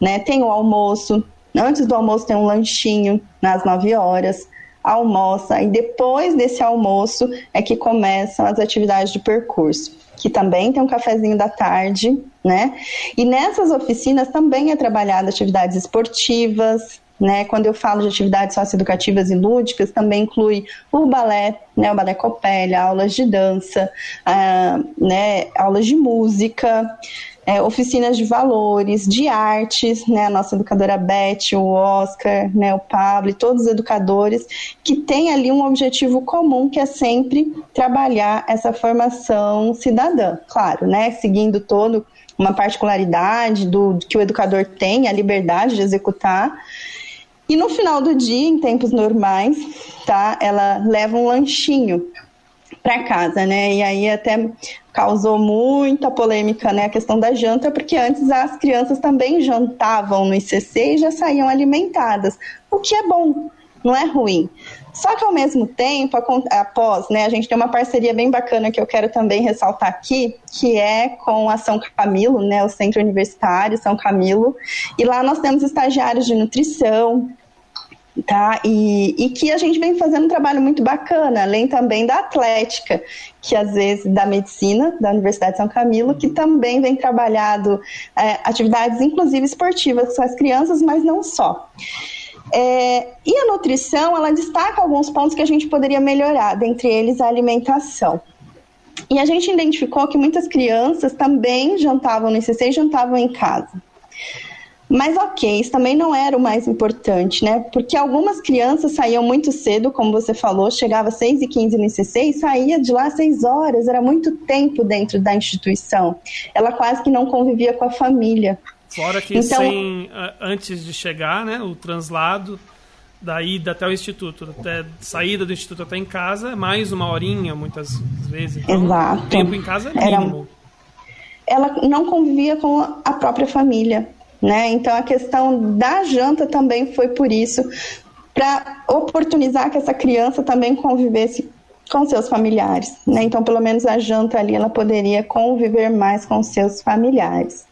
D: né? Tem o almoço. Antes do almoço tem um lanchinho nas 9 horas almoça e depois desse almoço é que começam as atividades de percurso que também tem um cafezinho da tarde, né? E nessas oficinas também é trabalhada atividades esportivas, né? Quando eu falo de atividades socioeducativas e lúdicas, também inclui o balé, né? O balé copélia, aulas de dança, ah, né? Aulas de música, é, oficinas de valores, de artes, né, a nossa educadora Beth, o Oscar, né, o Pablo todos os educadores que têm ali um objetivo comum que é sempre trabalhar essa formação cidadã, claro, né, seguindo todo uma particularidade do que o educador tem, a liberdade de executar. E no final do dia, em tempos normais, tá, ela leva um lanchinho para casa, né? E aí até causou muita polêmica, né? A questão da janta, porque antes as crianças também jantavam no ICC e já saíam alimentadas, o que é bom, não é ruim. Só que ao mesmo tempo, após, né, a gente tem uma parceria bem bacana que eu quero também ressaltar aqui, que é com a São Camilo, né, o Centro Universitário São Camilo, e lá nós temos estagiários de nutrição, tá? E, e que a gente vem fazendo um trabalho muito bacana, além também da atlética, que às vezes da medicina da Universidade de São Camilo, que também vem trabalhado é, atividades, inclusive esportivas, com as crianças, mas não só. É, e a nutrição, ela destaca alguns pontos que a gente poderia melhorar, dentre eles a alimentação. E a gente identificou que muitas crianças também jantavam no ICC e jantavam em casa. Mas ok, isso também não era o mais importante, né? Porque algumas crianças saíam muito cedo, como você falou, chegava às 6 e 15 no ICC e saía de lá às 6 horas, era muito tempo dentro da instituição. Ela quase que não convivia com a família.
B: Fora que então, sem, antes de chegar, né, o translado da ida até o instituto, até saída do instituto até em casa, mais uma horinha muitas vezes. Então,
D: Exato.
B: O tempo em casa é mínimo.
D: Era, ela não convivia com a própria família. Né? Então a questão da janta também foi por isso, para oportunizar que essa criança também convivesse com seus familiares. Né? Então, pelo menos a janta ali ela poderia conviver mais com seus familiares.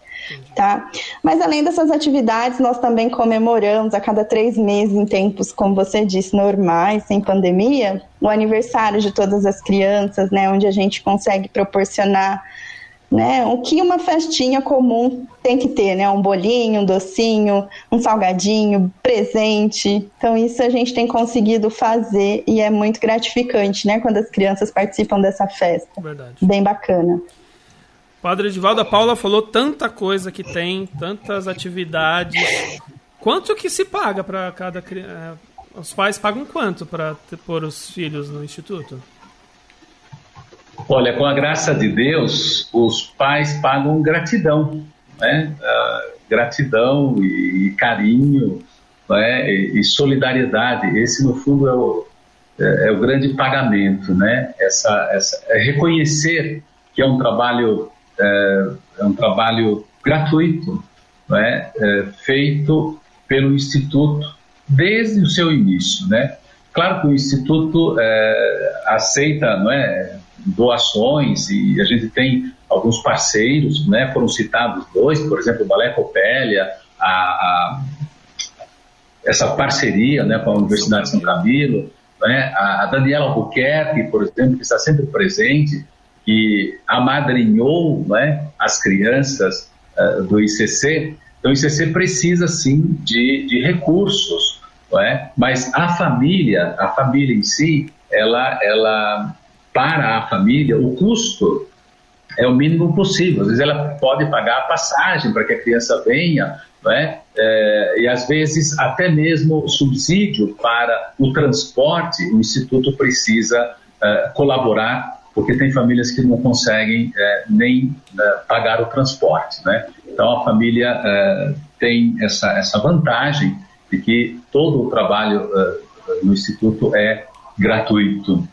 D: tá? Mas além dessas atividades, nós também comemoramos a cada três meses, em tempos, como você disse, normais, sem pandemia, o aniversário de todas as crianças, né? Onde a gente consegue proporcionar né? O que uma festinha comum tem que ter, né? Um bolinho, um docinho, um salgadinho, presente. Então isso a gente tem conseguido fazer e é muito gratificante, né? Quando as crianças participam dessa festa. Verdade. Bem bacana.
B: Padre Edivaldo, a Paula falou tanta coisa que tem, tantas atividades. Quanto que se paga para cada criança? É, os pais pagam quanto para pôr os filhos no instituto?
C: Olha, com a graça de Deus, os pais pagam gratidão, né? Uh, gratidão e, e carinho né? e, e, solidariedade. Esse, no fundo, é o, é, é, o grande pagamento, né? Essa, essa, é reconhecer que é um trabalho, é, é um trabalho gratuito, né? Feito pelo Instituto desde o seu início, né? Claro que o Instituto é, aceita, não é? Doações e a gente tem alguns parceiros, né? Foram citados dois, por exemplo, o Balé Copélia, a, a, essa parceria, né, com a Universidade de São Camilo, né? A, a Daniela Albuquerque, por exemplo, que está sempre presente e amadrinhou, né, as crianças uh, do ICC. Então, o ICC precisa sim de, de recursos, não é? Mas a família, a família em si, ela, ela para a família, o custo é o mínimo possível. Às vezes ela pode pagar a passagem para que a criança venha, é? é e às vezes até mesmo subsídio para o transporte, o Instituto precisa é, colaborar, porque tem famílias que não conseguem é, nem é, pagar o transporte. Né? Então a família é, tem essa, essa vantagem de que todo o trabalho no Instituto é gratuito.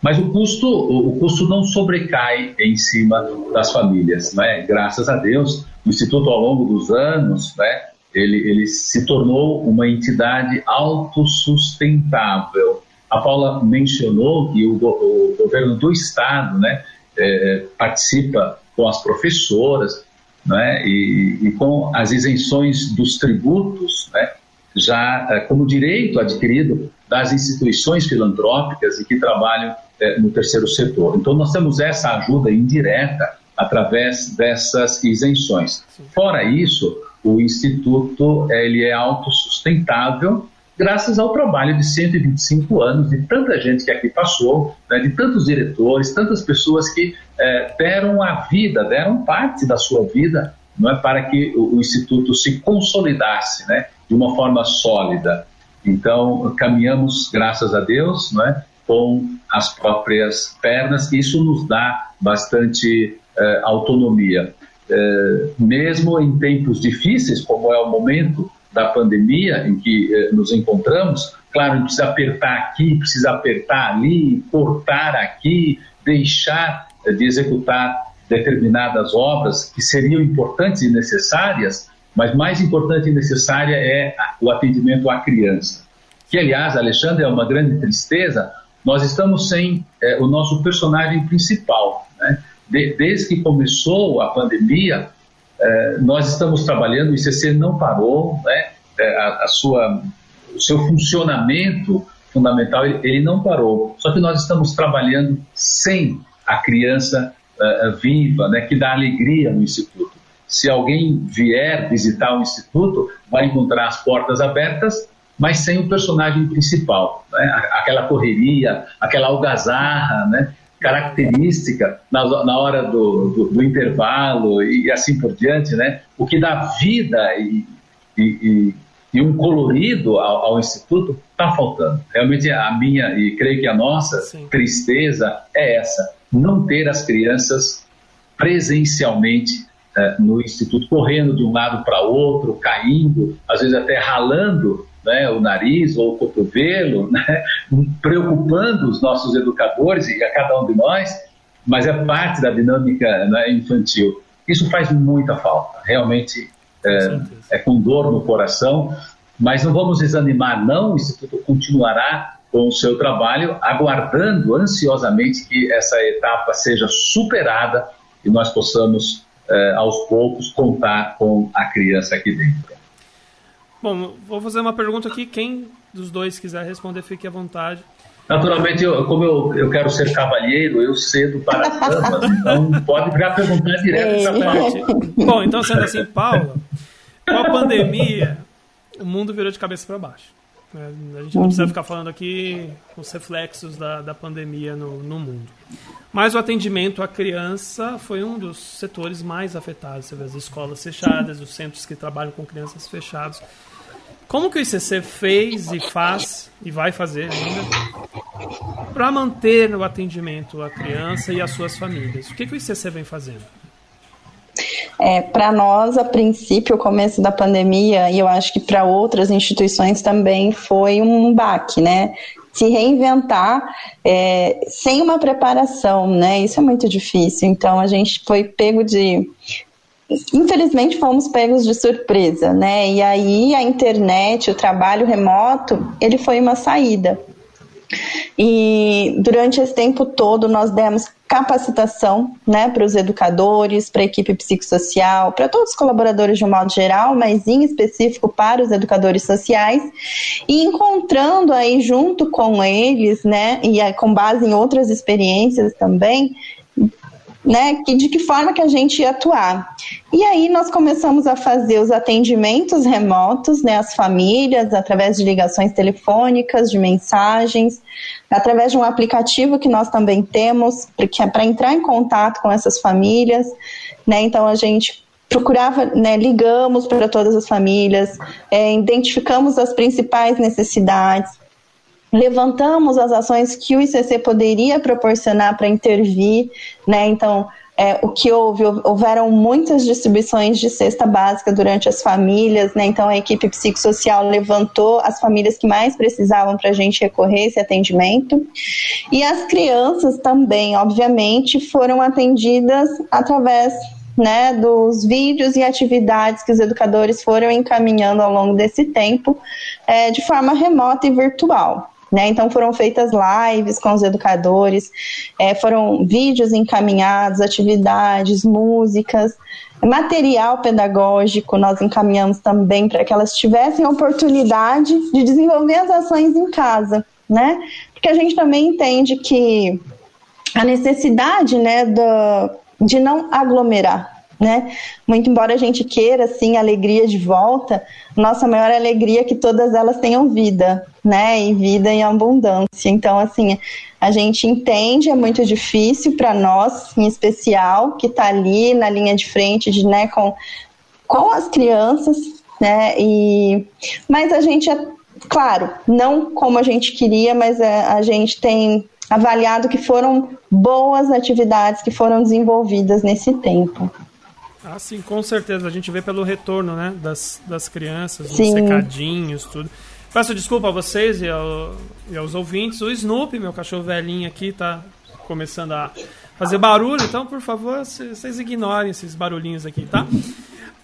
C: Mas o custo, o custo não sobrecai em cima das famílias, né? Graças a Deus, o Instituto ao longo dos anos, né? Ele, ele se tornou uma entidade autossustentável. A Paula mencionou que o, o governo do estado, né? É, participa com as professoras, né? E, e, com as isenções dos tributos, né? Já é, como direito adquirido das instituições filantrópicas e que trabalham é, no terceiro setor. Então, nós temos essa ajuda indireta através dessas isenções. Fora isso, o Instituto ele é autossustentável graças ao trabalho de 125 anos de tanta gente que aqui passou, né, de tantos diretores, tantas pessoas que é, deram a vida, deram parte da sua vida não é, para que o, o Instituto se consolidasse né, de uma forma sólida. Então, caminhamos, graças a Deus, não é, com as próprias pernas. Isso nos dá bastante eh, autonomia. Eh, mesmo em tempos difíceis, como é o momento da pandemia em que eh, nos encontramos, claro, precisa apertar aqui, precisa apertar ali, cortar aqui, deixar de executar determinadas obras que seriam importantes e necessárias, mas mais importante e necessária é o atendimento à criança. Que, aliás, Alexandre, é uma grande tristeza, nós estamos sem é, o nosso personagem principal. Né? De, desde que começou a pandemia, é, nós estamos trabalhando, o ICC não parou, né? É, a, a, sua, o seu funcionamento fundamental ele, ele, não parou. Só que nós estamos trabalhando sem a criança viva, né? que dá alegria no Instituto. Se alguém vier visitar o Instituto, vai encontrar as portas abertas mas sem o personagem principal. Né? Aquela correria, aquela algazarra, né? característica na, na hora do, do, do, intervalo e assim por diante, né? o que dá vida e, e, e, um colorido ao, ao Instituto está faltando. Realmente a minha, e creio que a nossa Sim. tristeza é essa, não ter as crianças presencialmente no Instituto, correndo de um lado para outro, caindo, às vezes até ralando né, o nariz ou o cotovelo, né, *laughs* preocupando os nossos educadores e a cada um de nós, mas é parte da dinâmica né, infantil. Isso faz muita falta, realmente é, é, com dor no coração, mas não vamos desanimar, não. O Instituto continuará com o seu trabalho, aguardando ansiosamente que essa etapa seja superada e nós possamos é, aos poucos, contar com a criança aqui dentro.
B: Bom, vou fazer uma pergunta aqui. Quem dos dois quiser responder, fique à vontade.
C: Naturalmente, eu, como eu, eu quero ser cavalheiro, eu cedo para a cama, *laughs* então pode já perguntar direto essa parte.
B: Bom, então sendo assim, Paula, com a pandemia, o mundo virou de cabeça para baixo. É, a gente não precisa ficar falando aqui os reflexos da, da pandemia no, no mundo. Mas o atendimento à criança foi um dos setores mais afetados. Você vê as escolas fechadas, os centros que trabalham com crianças fechados. Como que o ICC fez e faz e vai fazer ainda para manter o atendimento à criança e às suas famílias? O que, que o ICC vem fazendo?
D: É, para nós, a princípio, o começo da pandemia, e eu acho que para outras instituições também foi um baque, né? Se reinventar é, sem uma preparação, né? Isso é muito difícil. Então, a gente foi pego de. Infelizmente, fomos pegos de surpresa, né? E aí, a internet, o trabalho remoto, ele foi uma saída. E durante esse tempo todo nós demos capacitação né, para os educadores, para a equipe psicossocial, para todos os colaboradores de um modo geral, mas em específico para os educadores sociais, e encontrando aí junto com eles, né, e com base em outras experiências também, né, de que forma que a gente ia atuar. E aí nós começamos a fazer os atendimentos remotos, né, às famílias, através de ligações telefônicas, de mensagens, através de um aplicativo que nós também temos, que é para entrar em contato com essas famílias, né, então a gente procurava, né, ligamos para todas as famílias, é, identificamos as principais necessidades, levantamos as ações que o ICC poderia proporcionar para intervir, né? Então, é, o que houve, houveram muitas distribuições de cesta básica durante as famílias, né? Então a equipe psicossocial levantou as famílias que mais precisavam para a gente recorrer esse atendimento. E as crianças também, obviamente, foram atendidas através né, dos vídeos e atividades que os educadores foram encaminhando ao longo desse tempo, é, de forma remota e virtual. Né? Então foram feitas lives com os educadores, é, foram vídeos encaminhados, atividades, músicas, material pedagógico nós encaminhamos também para que elas tivessem a oportunidade de desenvolver as ações em casa, né? Porque a gente também entende que a necessidade, né, do, de não aglomerar, né? Muito embora a gente queira assim alegria de volta, nossa maior alegria é que todas elas tenham vida, né? E vida em abundância. Então, assim, a gente entende, é muito difícil para nós, em especial, que está ali na linha de frente, de, né, com, com as crianças, né? E, mas a gente é, claro, não como a gente queria, mas a, é, a gente tem avaliado que foram boas atividades que foram desenvolvidas nesse tempo.
B: Ah, sim, com certeza. A gente vê pelo retorno, né? Das, das crianças, sim. os secadinhos, tudo. Peço desculpa a vocês e, ao, e aos ouvintes. O Snoopy, meu cachorro velhinho aqui, tá começando a fazer barulho, então, por favor, vocês ignorem esses barulhinhos aqui, tá?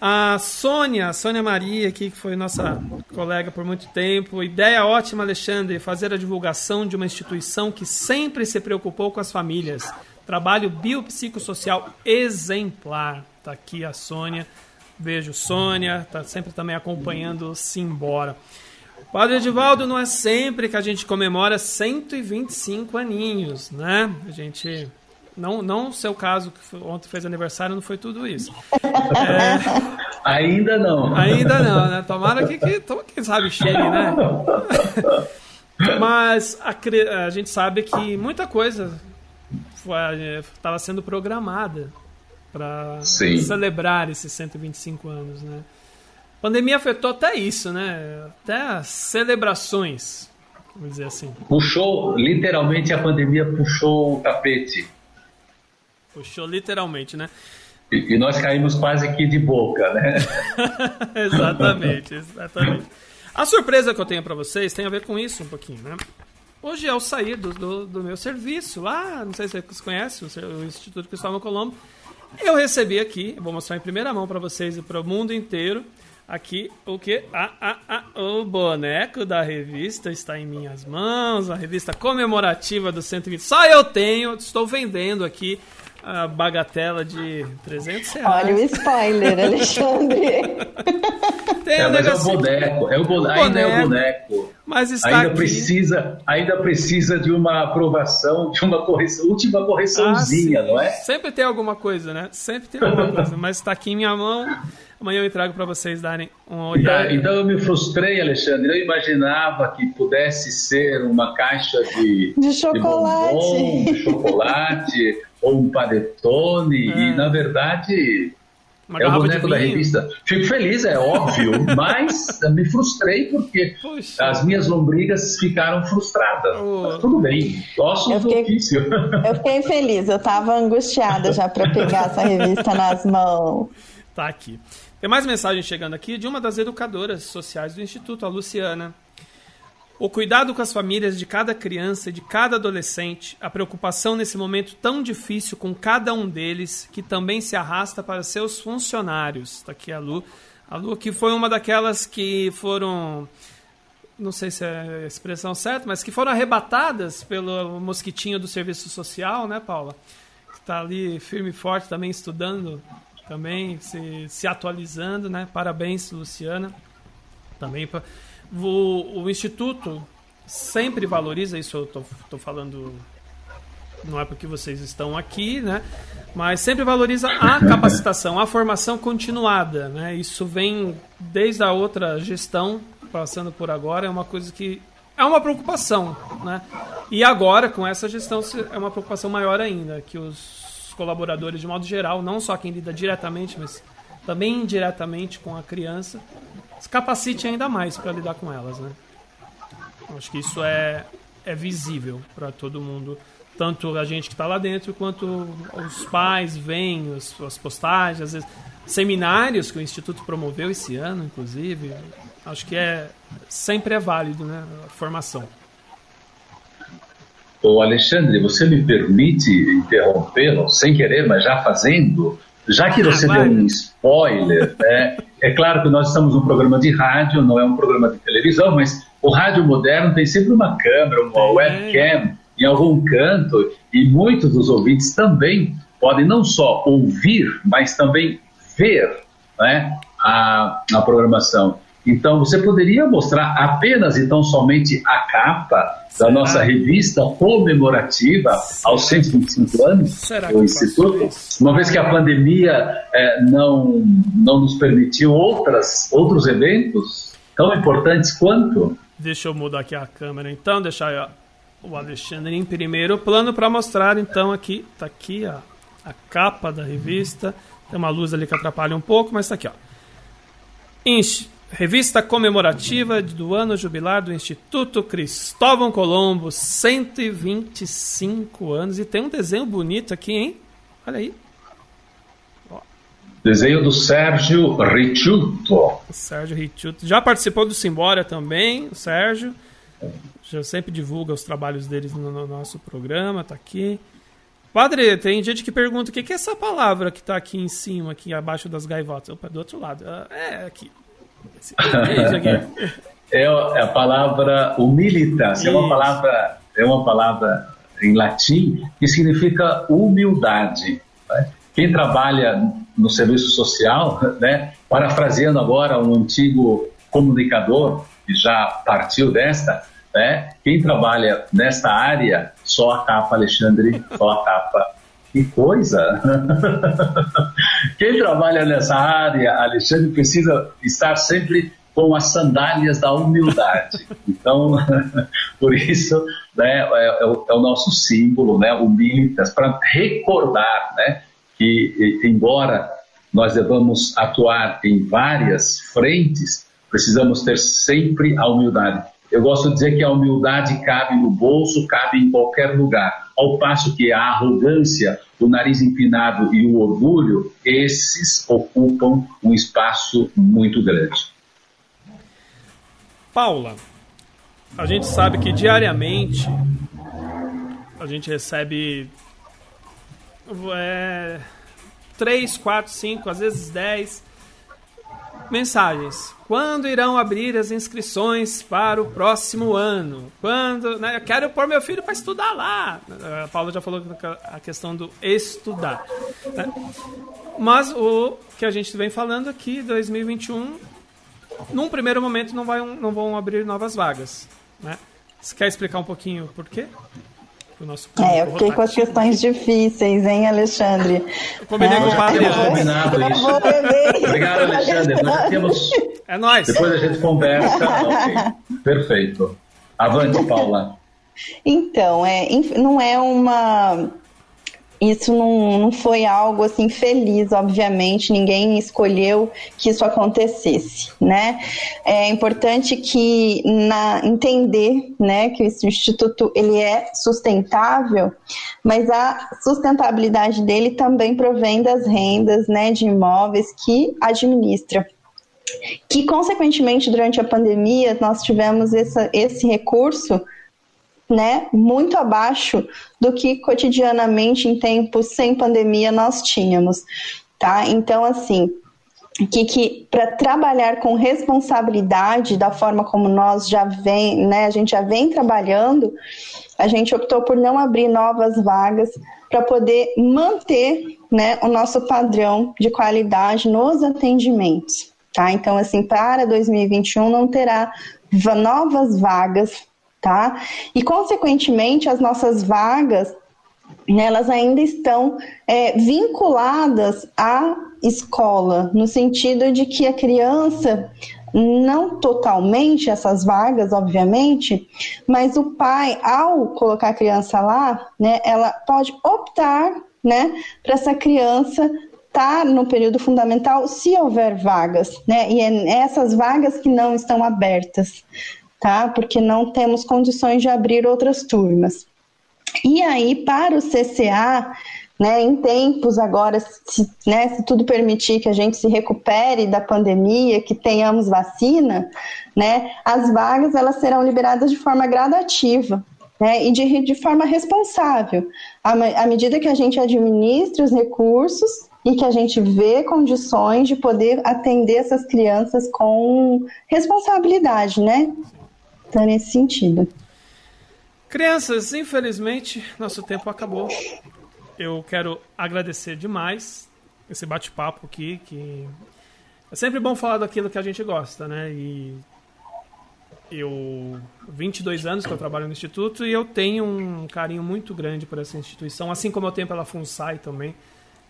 B: A Sônia, Sônia Maria, aqui, que foi nossa colega por muito tempo. Ideia ótima, Alexandre, fazer a divulgação de uma instituição que sempre se preocupou com as famílias. Trabalho biopsicossocial exemplar. Tá aqui a Sônia. Beijo, Sônia. Tá sempre também acompanhando Simbora. Padre Edivaldo, não é sempre que a gente comemora 125 aninhos, né? A gente. Não, não o seu caso, que ontem fez aniversário, não foi tudo isso.
C: É... Ainda não.
B: Ainda não, né? Tomara que, que quem sabe chegue, né? *laughs* Mas a, a, gente sabe que muita coisa estava sendo programada para celebrar esses 125 anos, né? Pandemia afetou até isso, né? Até as celebrações, vamos dizer assim.
C: Puxou, literalmente a pandemia puxou o tapete.
B: Puxou literalmente, né?
C: E, e nós caímos quase que de boca, né? *laughs*
B: exatamente, exatamente. A surpresa que eu tenho para vocês tem a ver com isso um pouquinho, né? Hoje, ao sair do, do, do meu serviço, lá, não sei se vocês conhecem, o, o Instituto Cristóvão Colombo, eu recebi aqui, vou mostrar em primeira mão para vocês e para o mundo inteiro, aqui o que? Ah, ah, ah, o boneco da revista está em minhas mãos, a revista comemorativa do 120. Só eu tenho, estou vendendo aqui a bagatela de 300 reais.
D: Olha o spoiler, Alexandre. *laughs*
C: Tem é, um mas é o boneco, é o boneco, ainda é o boneco.
B: Mas está
C: ainda
B: aqui...
C: precisa, ainda precisa de uma aprovação, de uma correção, última correçãozinha, ah, não é?
B: Sempre tem alguma coisa, né? Sempre tem alguma coisa, mas está aqui em minha mão. Amanhã eu trago para vocês darem um olhar.
C: Então, então, eu me frustrei, Alexandre. Eu imaginava que pudesse ser uma caixa de,
D: de chocolate,
C: de, bombom, de chocolate ou um panetone. É. E na verdade uma é o boneco da revista. Fico feliz, é óbvio, *laughs* mas me frustrei porque Puxa. as minhas lombrigas ficaram frustradas. Oh. Mas tudo bem, gosto eu fiquei, ofício.
D: Eu fiquei feliz, eu estava angustiada já para pegar essa revista nas mãos.
B: Tá aqui. Tem mais mensagem chegando aqui de uma das educadoras sociais do Instituto, a Luciana. O cuidado com as famílias de cada criança e de cada adolescente, a preocupação nesse momento tão difícil com cada um deles, que também se arrasta para seus funcionários. Está aqui a Lu. A Lu que foi uma daquelas que foram, não sei se é a expressão certa, mas que foram arrebatadas pelo mosquitinho do serviço social, né, Paula? Que está ali firme e forte também estudando também se, se atualizando, né? Parabéns, Luciana. Também o, o Instituto sempre valoriza isso. Eu tô, tô falando não é porque vocês estão aqui, né? Mas sempre valoriza a capacitação, a formação continuada, né? Isso vem desde a outra gestão, passando por agora, é uma coisa que é uma preocupação, né? E agora, com essa gestão, é uma preocupação maior ainda, que os colaboradores de modo geral, não só quem lida diretamente, mas também indiretamente com a criança, se capacite ainda mais para lidar com elas, né? Acho que isso é, é visível para todo mundo, tanto a gente que está lá dentro quanto os pais veem as, as postagens, seminários que o instituto promoveu esse ano, inclusive. Acho que é sempre é válido, né? A formação.
C: Ô Alexandre, você me permite interrompê-lo, sem querer, mas já fazendo? Já que você deu um spoiler, né? é claro que nós estamos num programa de rádio, não é um programa de televisão, mas o rádio moderno tem sempre uma câmera, uma webcam em algum canto, e muitos dos ouvintes também podem não só ouvir, mas também ver né, a, a programação. Então, você poderia mostrar apenas e tão somente a capa da nossa revista comemorativa aos 125 anos Será do Instituto, uma vez que a pandemia é, não, não nos permitiu outras, outros eventos tão importantes quanto.
B: Deixa eu mudar aqui a câmera então, deixar o Alexandre em primeiro plano para mostrar então aqui, tá aqui a, a capa da revista, tem uma luz ali que atrapalha um pouco, mas tá aqui ó. Enche Revista comemorativa do ano jubilar do Instituto Cristóvão Colombo, 125 anos. E tem um desenho bonito aqui, hein? Olha aí.
C: Desenho do Sérgio Ricciuto.
B: Sérgio Ricciuto. Já participou do Simbora também, o Sérgio. Já sempre divulga os trabalhos deles no, no nosso programa, tá aqui. Padre, tem gente que pergunta o que é essa palavra que está aqui em cima, aqui abaixo das gaivotas. Opa, do outro lado. Ah, é, aqui.
C: É, é, a palavra humilitas, é uma palavra, é uma palavra em latim que significa humildade. Né? Quem trabalha no serviço social, né, parafraseando agora um antigo comunicador que já partiu desta, né, quem trabalha nesta área, só a capa, Alexandre, só a capa. Que coisa! *laughs* Quem trabalha nessa área, Alexandre, precisa estar sempre com as sandálias da humildade. Então, *laughs* por isso, né, é, é, o, é, o, nosso símbolo, né, humildes, para recordar né, que, embora nós devamos atuar em várias frentes, precisamos ter sempre a humildade. Eu gosto de dizer que a humildade cabe no bolso, cabe em qualquer lugar. Ao passo que a arrogância, o nariz empinado e o orgulho, esses ocupam um espaço muito grande.
B: Paula, a gente sabe que diariamente a gente recebe é, 3, 4, 5, às vezes 10 mensagens. Quando irão abrir as inscrições para o próximo ano? Quando. Né, eu quero pôr meu filho para estudar lá. A Paula já falou a questão do estudar. Né? Mas o que a gente vem falando aqui, 2021, num primeiro momento não, vai, não vão abrir novas vagas. Né? Você quer explicar um pouquinho por quê?
D: O nosso é, eu fiquei com as questões difíceis, hein, Alexandre?
B: Eu combinei é, com o padre
C: combinado isso. Obrigado, Alexandre. Nós temos...
B: É nóis.
C: Depois a gente conversa. okay. Perfeito. Avante, Paula.
D: Então, é, não é uma isso não, não foi algo assim feliz, obviamente, ninguém escolheu que isso acontecesse, né? É importante que na, entender, né, que esse instituto ele é sustentável, mas a sustentabilidade dele também provém das rendas, né, de imóveis que administra que consequentemente durante a pandemia nós tivemos essa, esse recurso né, muito abaixo do que cotidianamente em tempos sem pandemia nós tínhamos, tá? Então, assim, que, que para trabalhar com responsabilidade da forma como nós já vem, né, a gente já vem trabalhando, a gente optou por não abrir novas vagas para poder manter, né, o nosso padrão de qualidade nos atendimentos, tá? Então, assim, para 2021 não terá novas vagas tá? E, consequentemente, as nossas vagas, né, elas ainda estão é, vinculadas à escola, no sentido de que a criança não totalmente essas vagas, obviamente, mas o pai, ao colocar a criança lá, né, ela pode optar, né, para essa criança estar tá no período fundamental se houver vagas, né, e é essas vagas que não estão abertas, tá? Porque não temos condições de abrir outras turmas. E aí, para o CCA, né, em tempos agora, se, né, se tudo permitir que a gente se recupere da pandemia, que tenhamos vacina, né, as vagas elas serão liberadas de forma gradativa. Né, e de, de forma responsável, à, à medida que a gente administra os recursos e que a gente vê condições de poder atender essas crianças com responsabilidade, né? Tá nesse sentido.
B: Crianças, infelizmente, nosso tempo acabou. Eu quero agradecer demais esse bate-papo aqui, que é sempre bom falar daquilo que a gente gosta, né? E eu 22 anos que eu trabalho no instituto e eu tenho um carinho muito grande por essa instituição, assim como eu tenho pela FUNSAI também.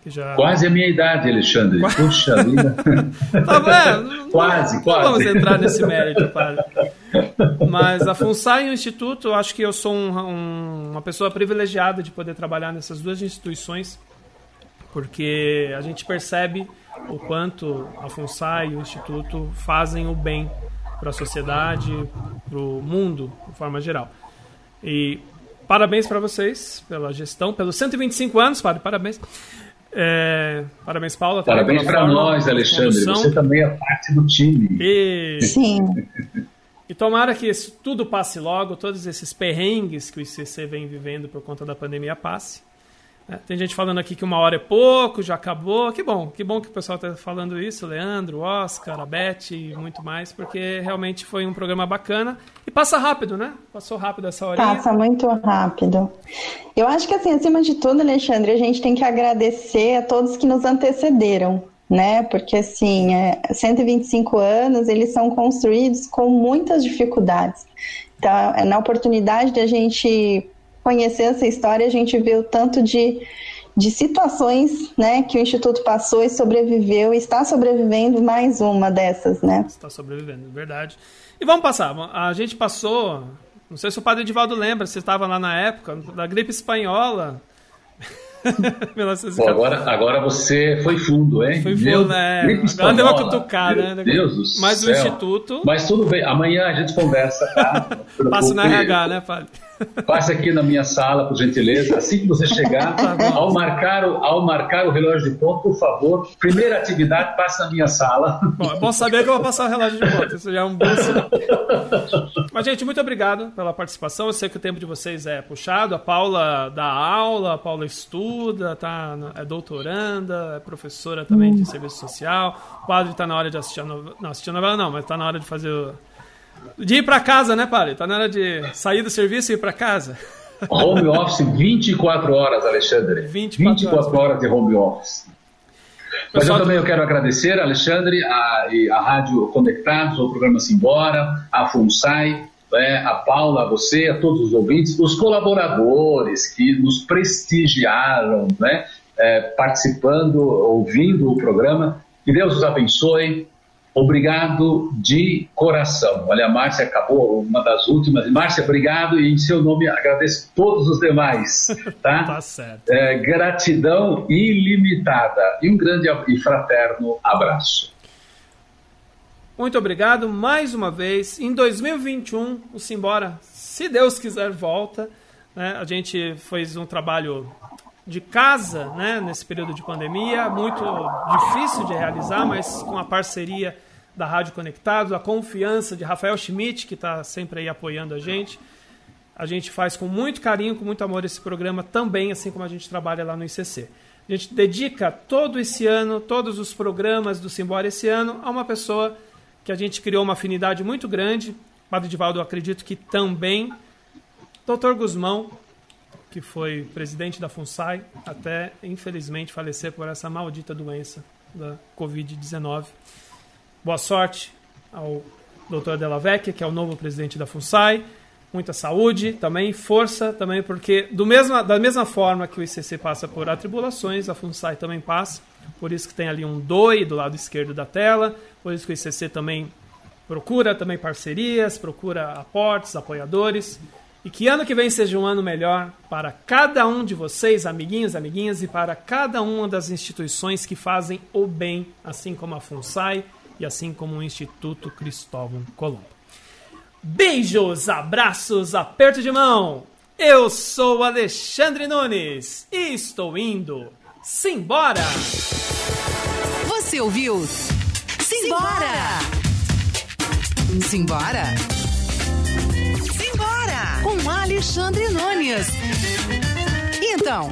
C: Já... Quase a minha idade, Alexandre. Quase... Puxa vida. *laughs*
B: tá vendo? quase, não, quase. Não vamos entrar nesse mérito, padre. Mas a FUNSAI e o Instituto, eu acho que eu sou um, um, uma pessoa privilegiada de poder trabalhar nessas duas instituições, porque a gente percebe o quanto a FUNSAI e o Instituto fazem o bem para a sociedade, para o mundo, de forma geral. E parabéns para vocês pela gestão, pelos 125 anos, padre, parabéns. É, parabéns, Paula.
C: Parabéns para nós, Alexandre. Você também é parte do time.
B: E...
D: Sim. *laughs*
B: E tomara que isso tudo passe logo, todos esses perrengues que o ICC vem vivendo por conta da pandemia passe. É, tem gente falando aqui que uma hora é pouco, já acabou. Que bom, que bom que o pessoal está falando isso, Leandro, Oscar, a Beth e muito mais, porque realmente foi um programa bacana. E passa rápido, né? Passou rápido essa hora.
D: Passa muito rápido. Eu acho que, assim, acima de tudo, Alexandre, a gente tem que agradecer a todos que nos antecederam, né? Porque, assim, é, 125 anos, eles são construídos com muitas dificuldades. Então, é na oportunidade de a gente conhecer essa história, a gente vê o tanto de, de situações né, que o Instituto passou e sobreviveu, e está sobrevivendo mais uma dessas, né?
B: Está sobrevivendo, verdade. E vamos passar. A gente passou, não sei se o padre Edivaldo lembra, você estava lá na época, da gripe espanhola. *laughs*
C: Pô, agora, agora você foi fundo, hein?
B: Foi fundo, né? Agora deu uma cutucada,
C: né? Deus do
B: Mas
C: céu.
B: o Instituto.
C: Mas tudo bem, amanhã a gente conversa, tá? *laughs*
B: Passa na RH, né, Padre?
C: Passe aqui na minha sala, por gentileza. Assim que você chegar, tá ao, marcar o, ao marcar o relógio de ponto, por favor, primeira atividade, passe na minha sala.
B: Bom, é bom saber que eu vou passar o relógio de ponto. Isso já é um bom sinal. Mas, gente, muito obrigado pela participação. Eu sei que o tempo de vocês é puxado. A Paula dá aula, a Paula estuda, tá, é doutoranda, é professora também de serviço social. O padre está na hora de assistir a novela. Não, assistir a novela não, mas está na hora de fazer o de ir para casa, né, Padre? Tá na hora de sair do serviço e ir para casa.
C: Home office 24 horas, Alexandre. 24, 24 horas. de home office. Mas eu também eu quero agradecer, Alexandre, a, a Rádio Conectados, o programa Simbora, a FUNSAI, é, a Paula, a você, a todos os ouvintes, os colaboradores que nos prestigiaram, né, é, participando, ouvindo o programa. Que Deus os abençoe, Obrigado de coração. Olha, a Márcia acabou uma das últimas. Márcia, obrigado e em seu nome agradeço todos os demais. *laughs* Tá,
B: tá certo.
C: É, gratidão ilimitada e um grande e fraterno abraço.
B: Muito obrigado mais uma vez. Em 2021, o Simbora, se Deus quiser, volta. Né? A gente fez um trabalho de casa, né, nesse período de pandemia, muito difícil de realizar, mas com a parceria da Rádio Conectados, a confiança de Rafael Schmidt, que está sempre aí apoiando a gente. A gente faz com muito carinho, com muito amor esse programa também, assim como a gente trabalha lá no ICC. A gente dedica todo esse ano, todos os programas do Simbora esse ano, a uma pessoa que a gente criou uma afinidade muito grande. Padre Divaldo, eu acredito que também. Doutor Guzmão, que foi presidente da FUNSAI, até infelizmente falecer por essa maldita doença da Covid-19. Boa sorte ao Dr. Della Vecchia, que é o novo presidente da FUNSAI. Muita saúde também, força também, porque do mesma, da mesma forma que o ICC passa por atribulações, a FUNSAI também passa. Por isso que tem ali um DOI do lado esquerdo da tela, por isso que o ICC também procura também parcerias, procura aportes, apoiadores. E que ano que vem seja um ano melhor para cada um de vocês, amiguinhos, amiguinhas, e para cada uma das instituições que fazem o bem, assim como a FUNSAI e assim como o Instituto Cristóvão Colombo. Beijos, abraços, aperto de mão. Eu sou Alexandre Nunes e estou indo. Simbora!
A: Você ouviu? Simbora! Simbora! com Alexandre Nunes. Então,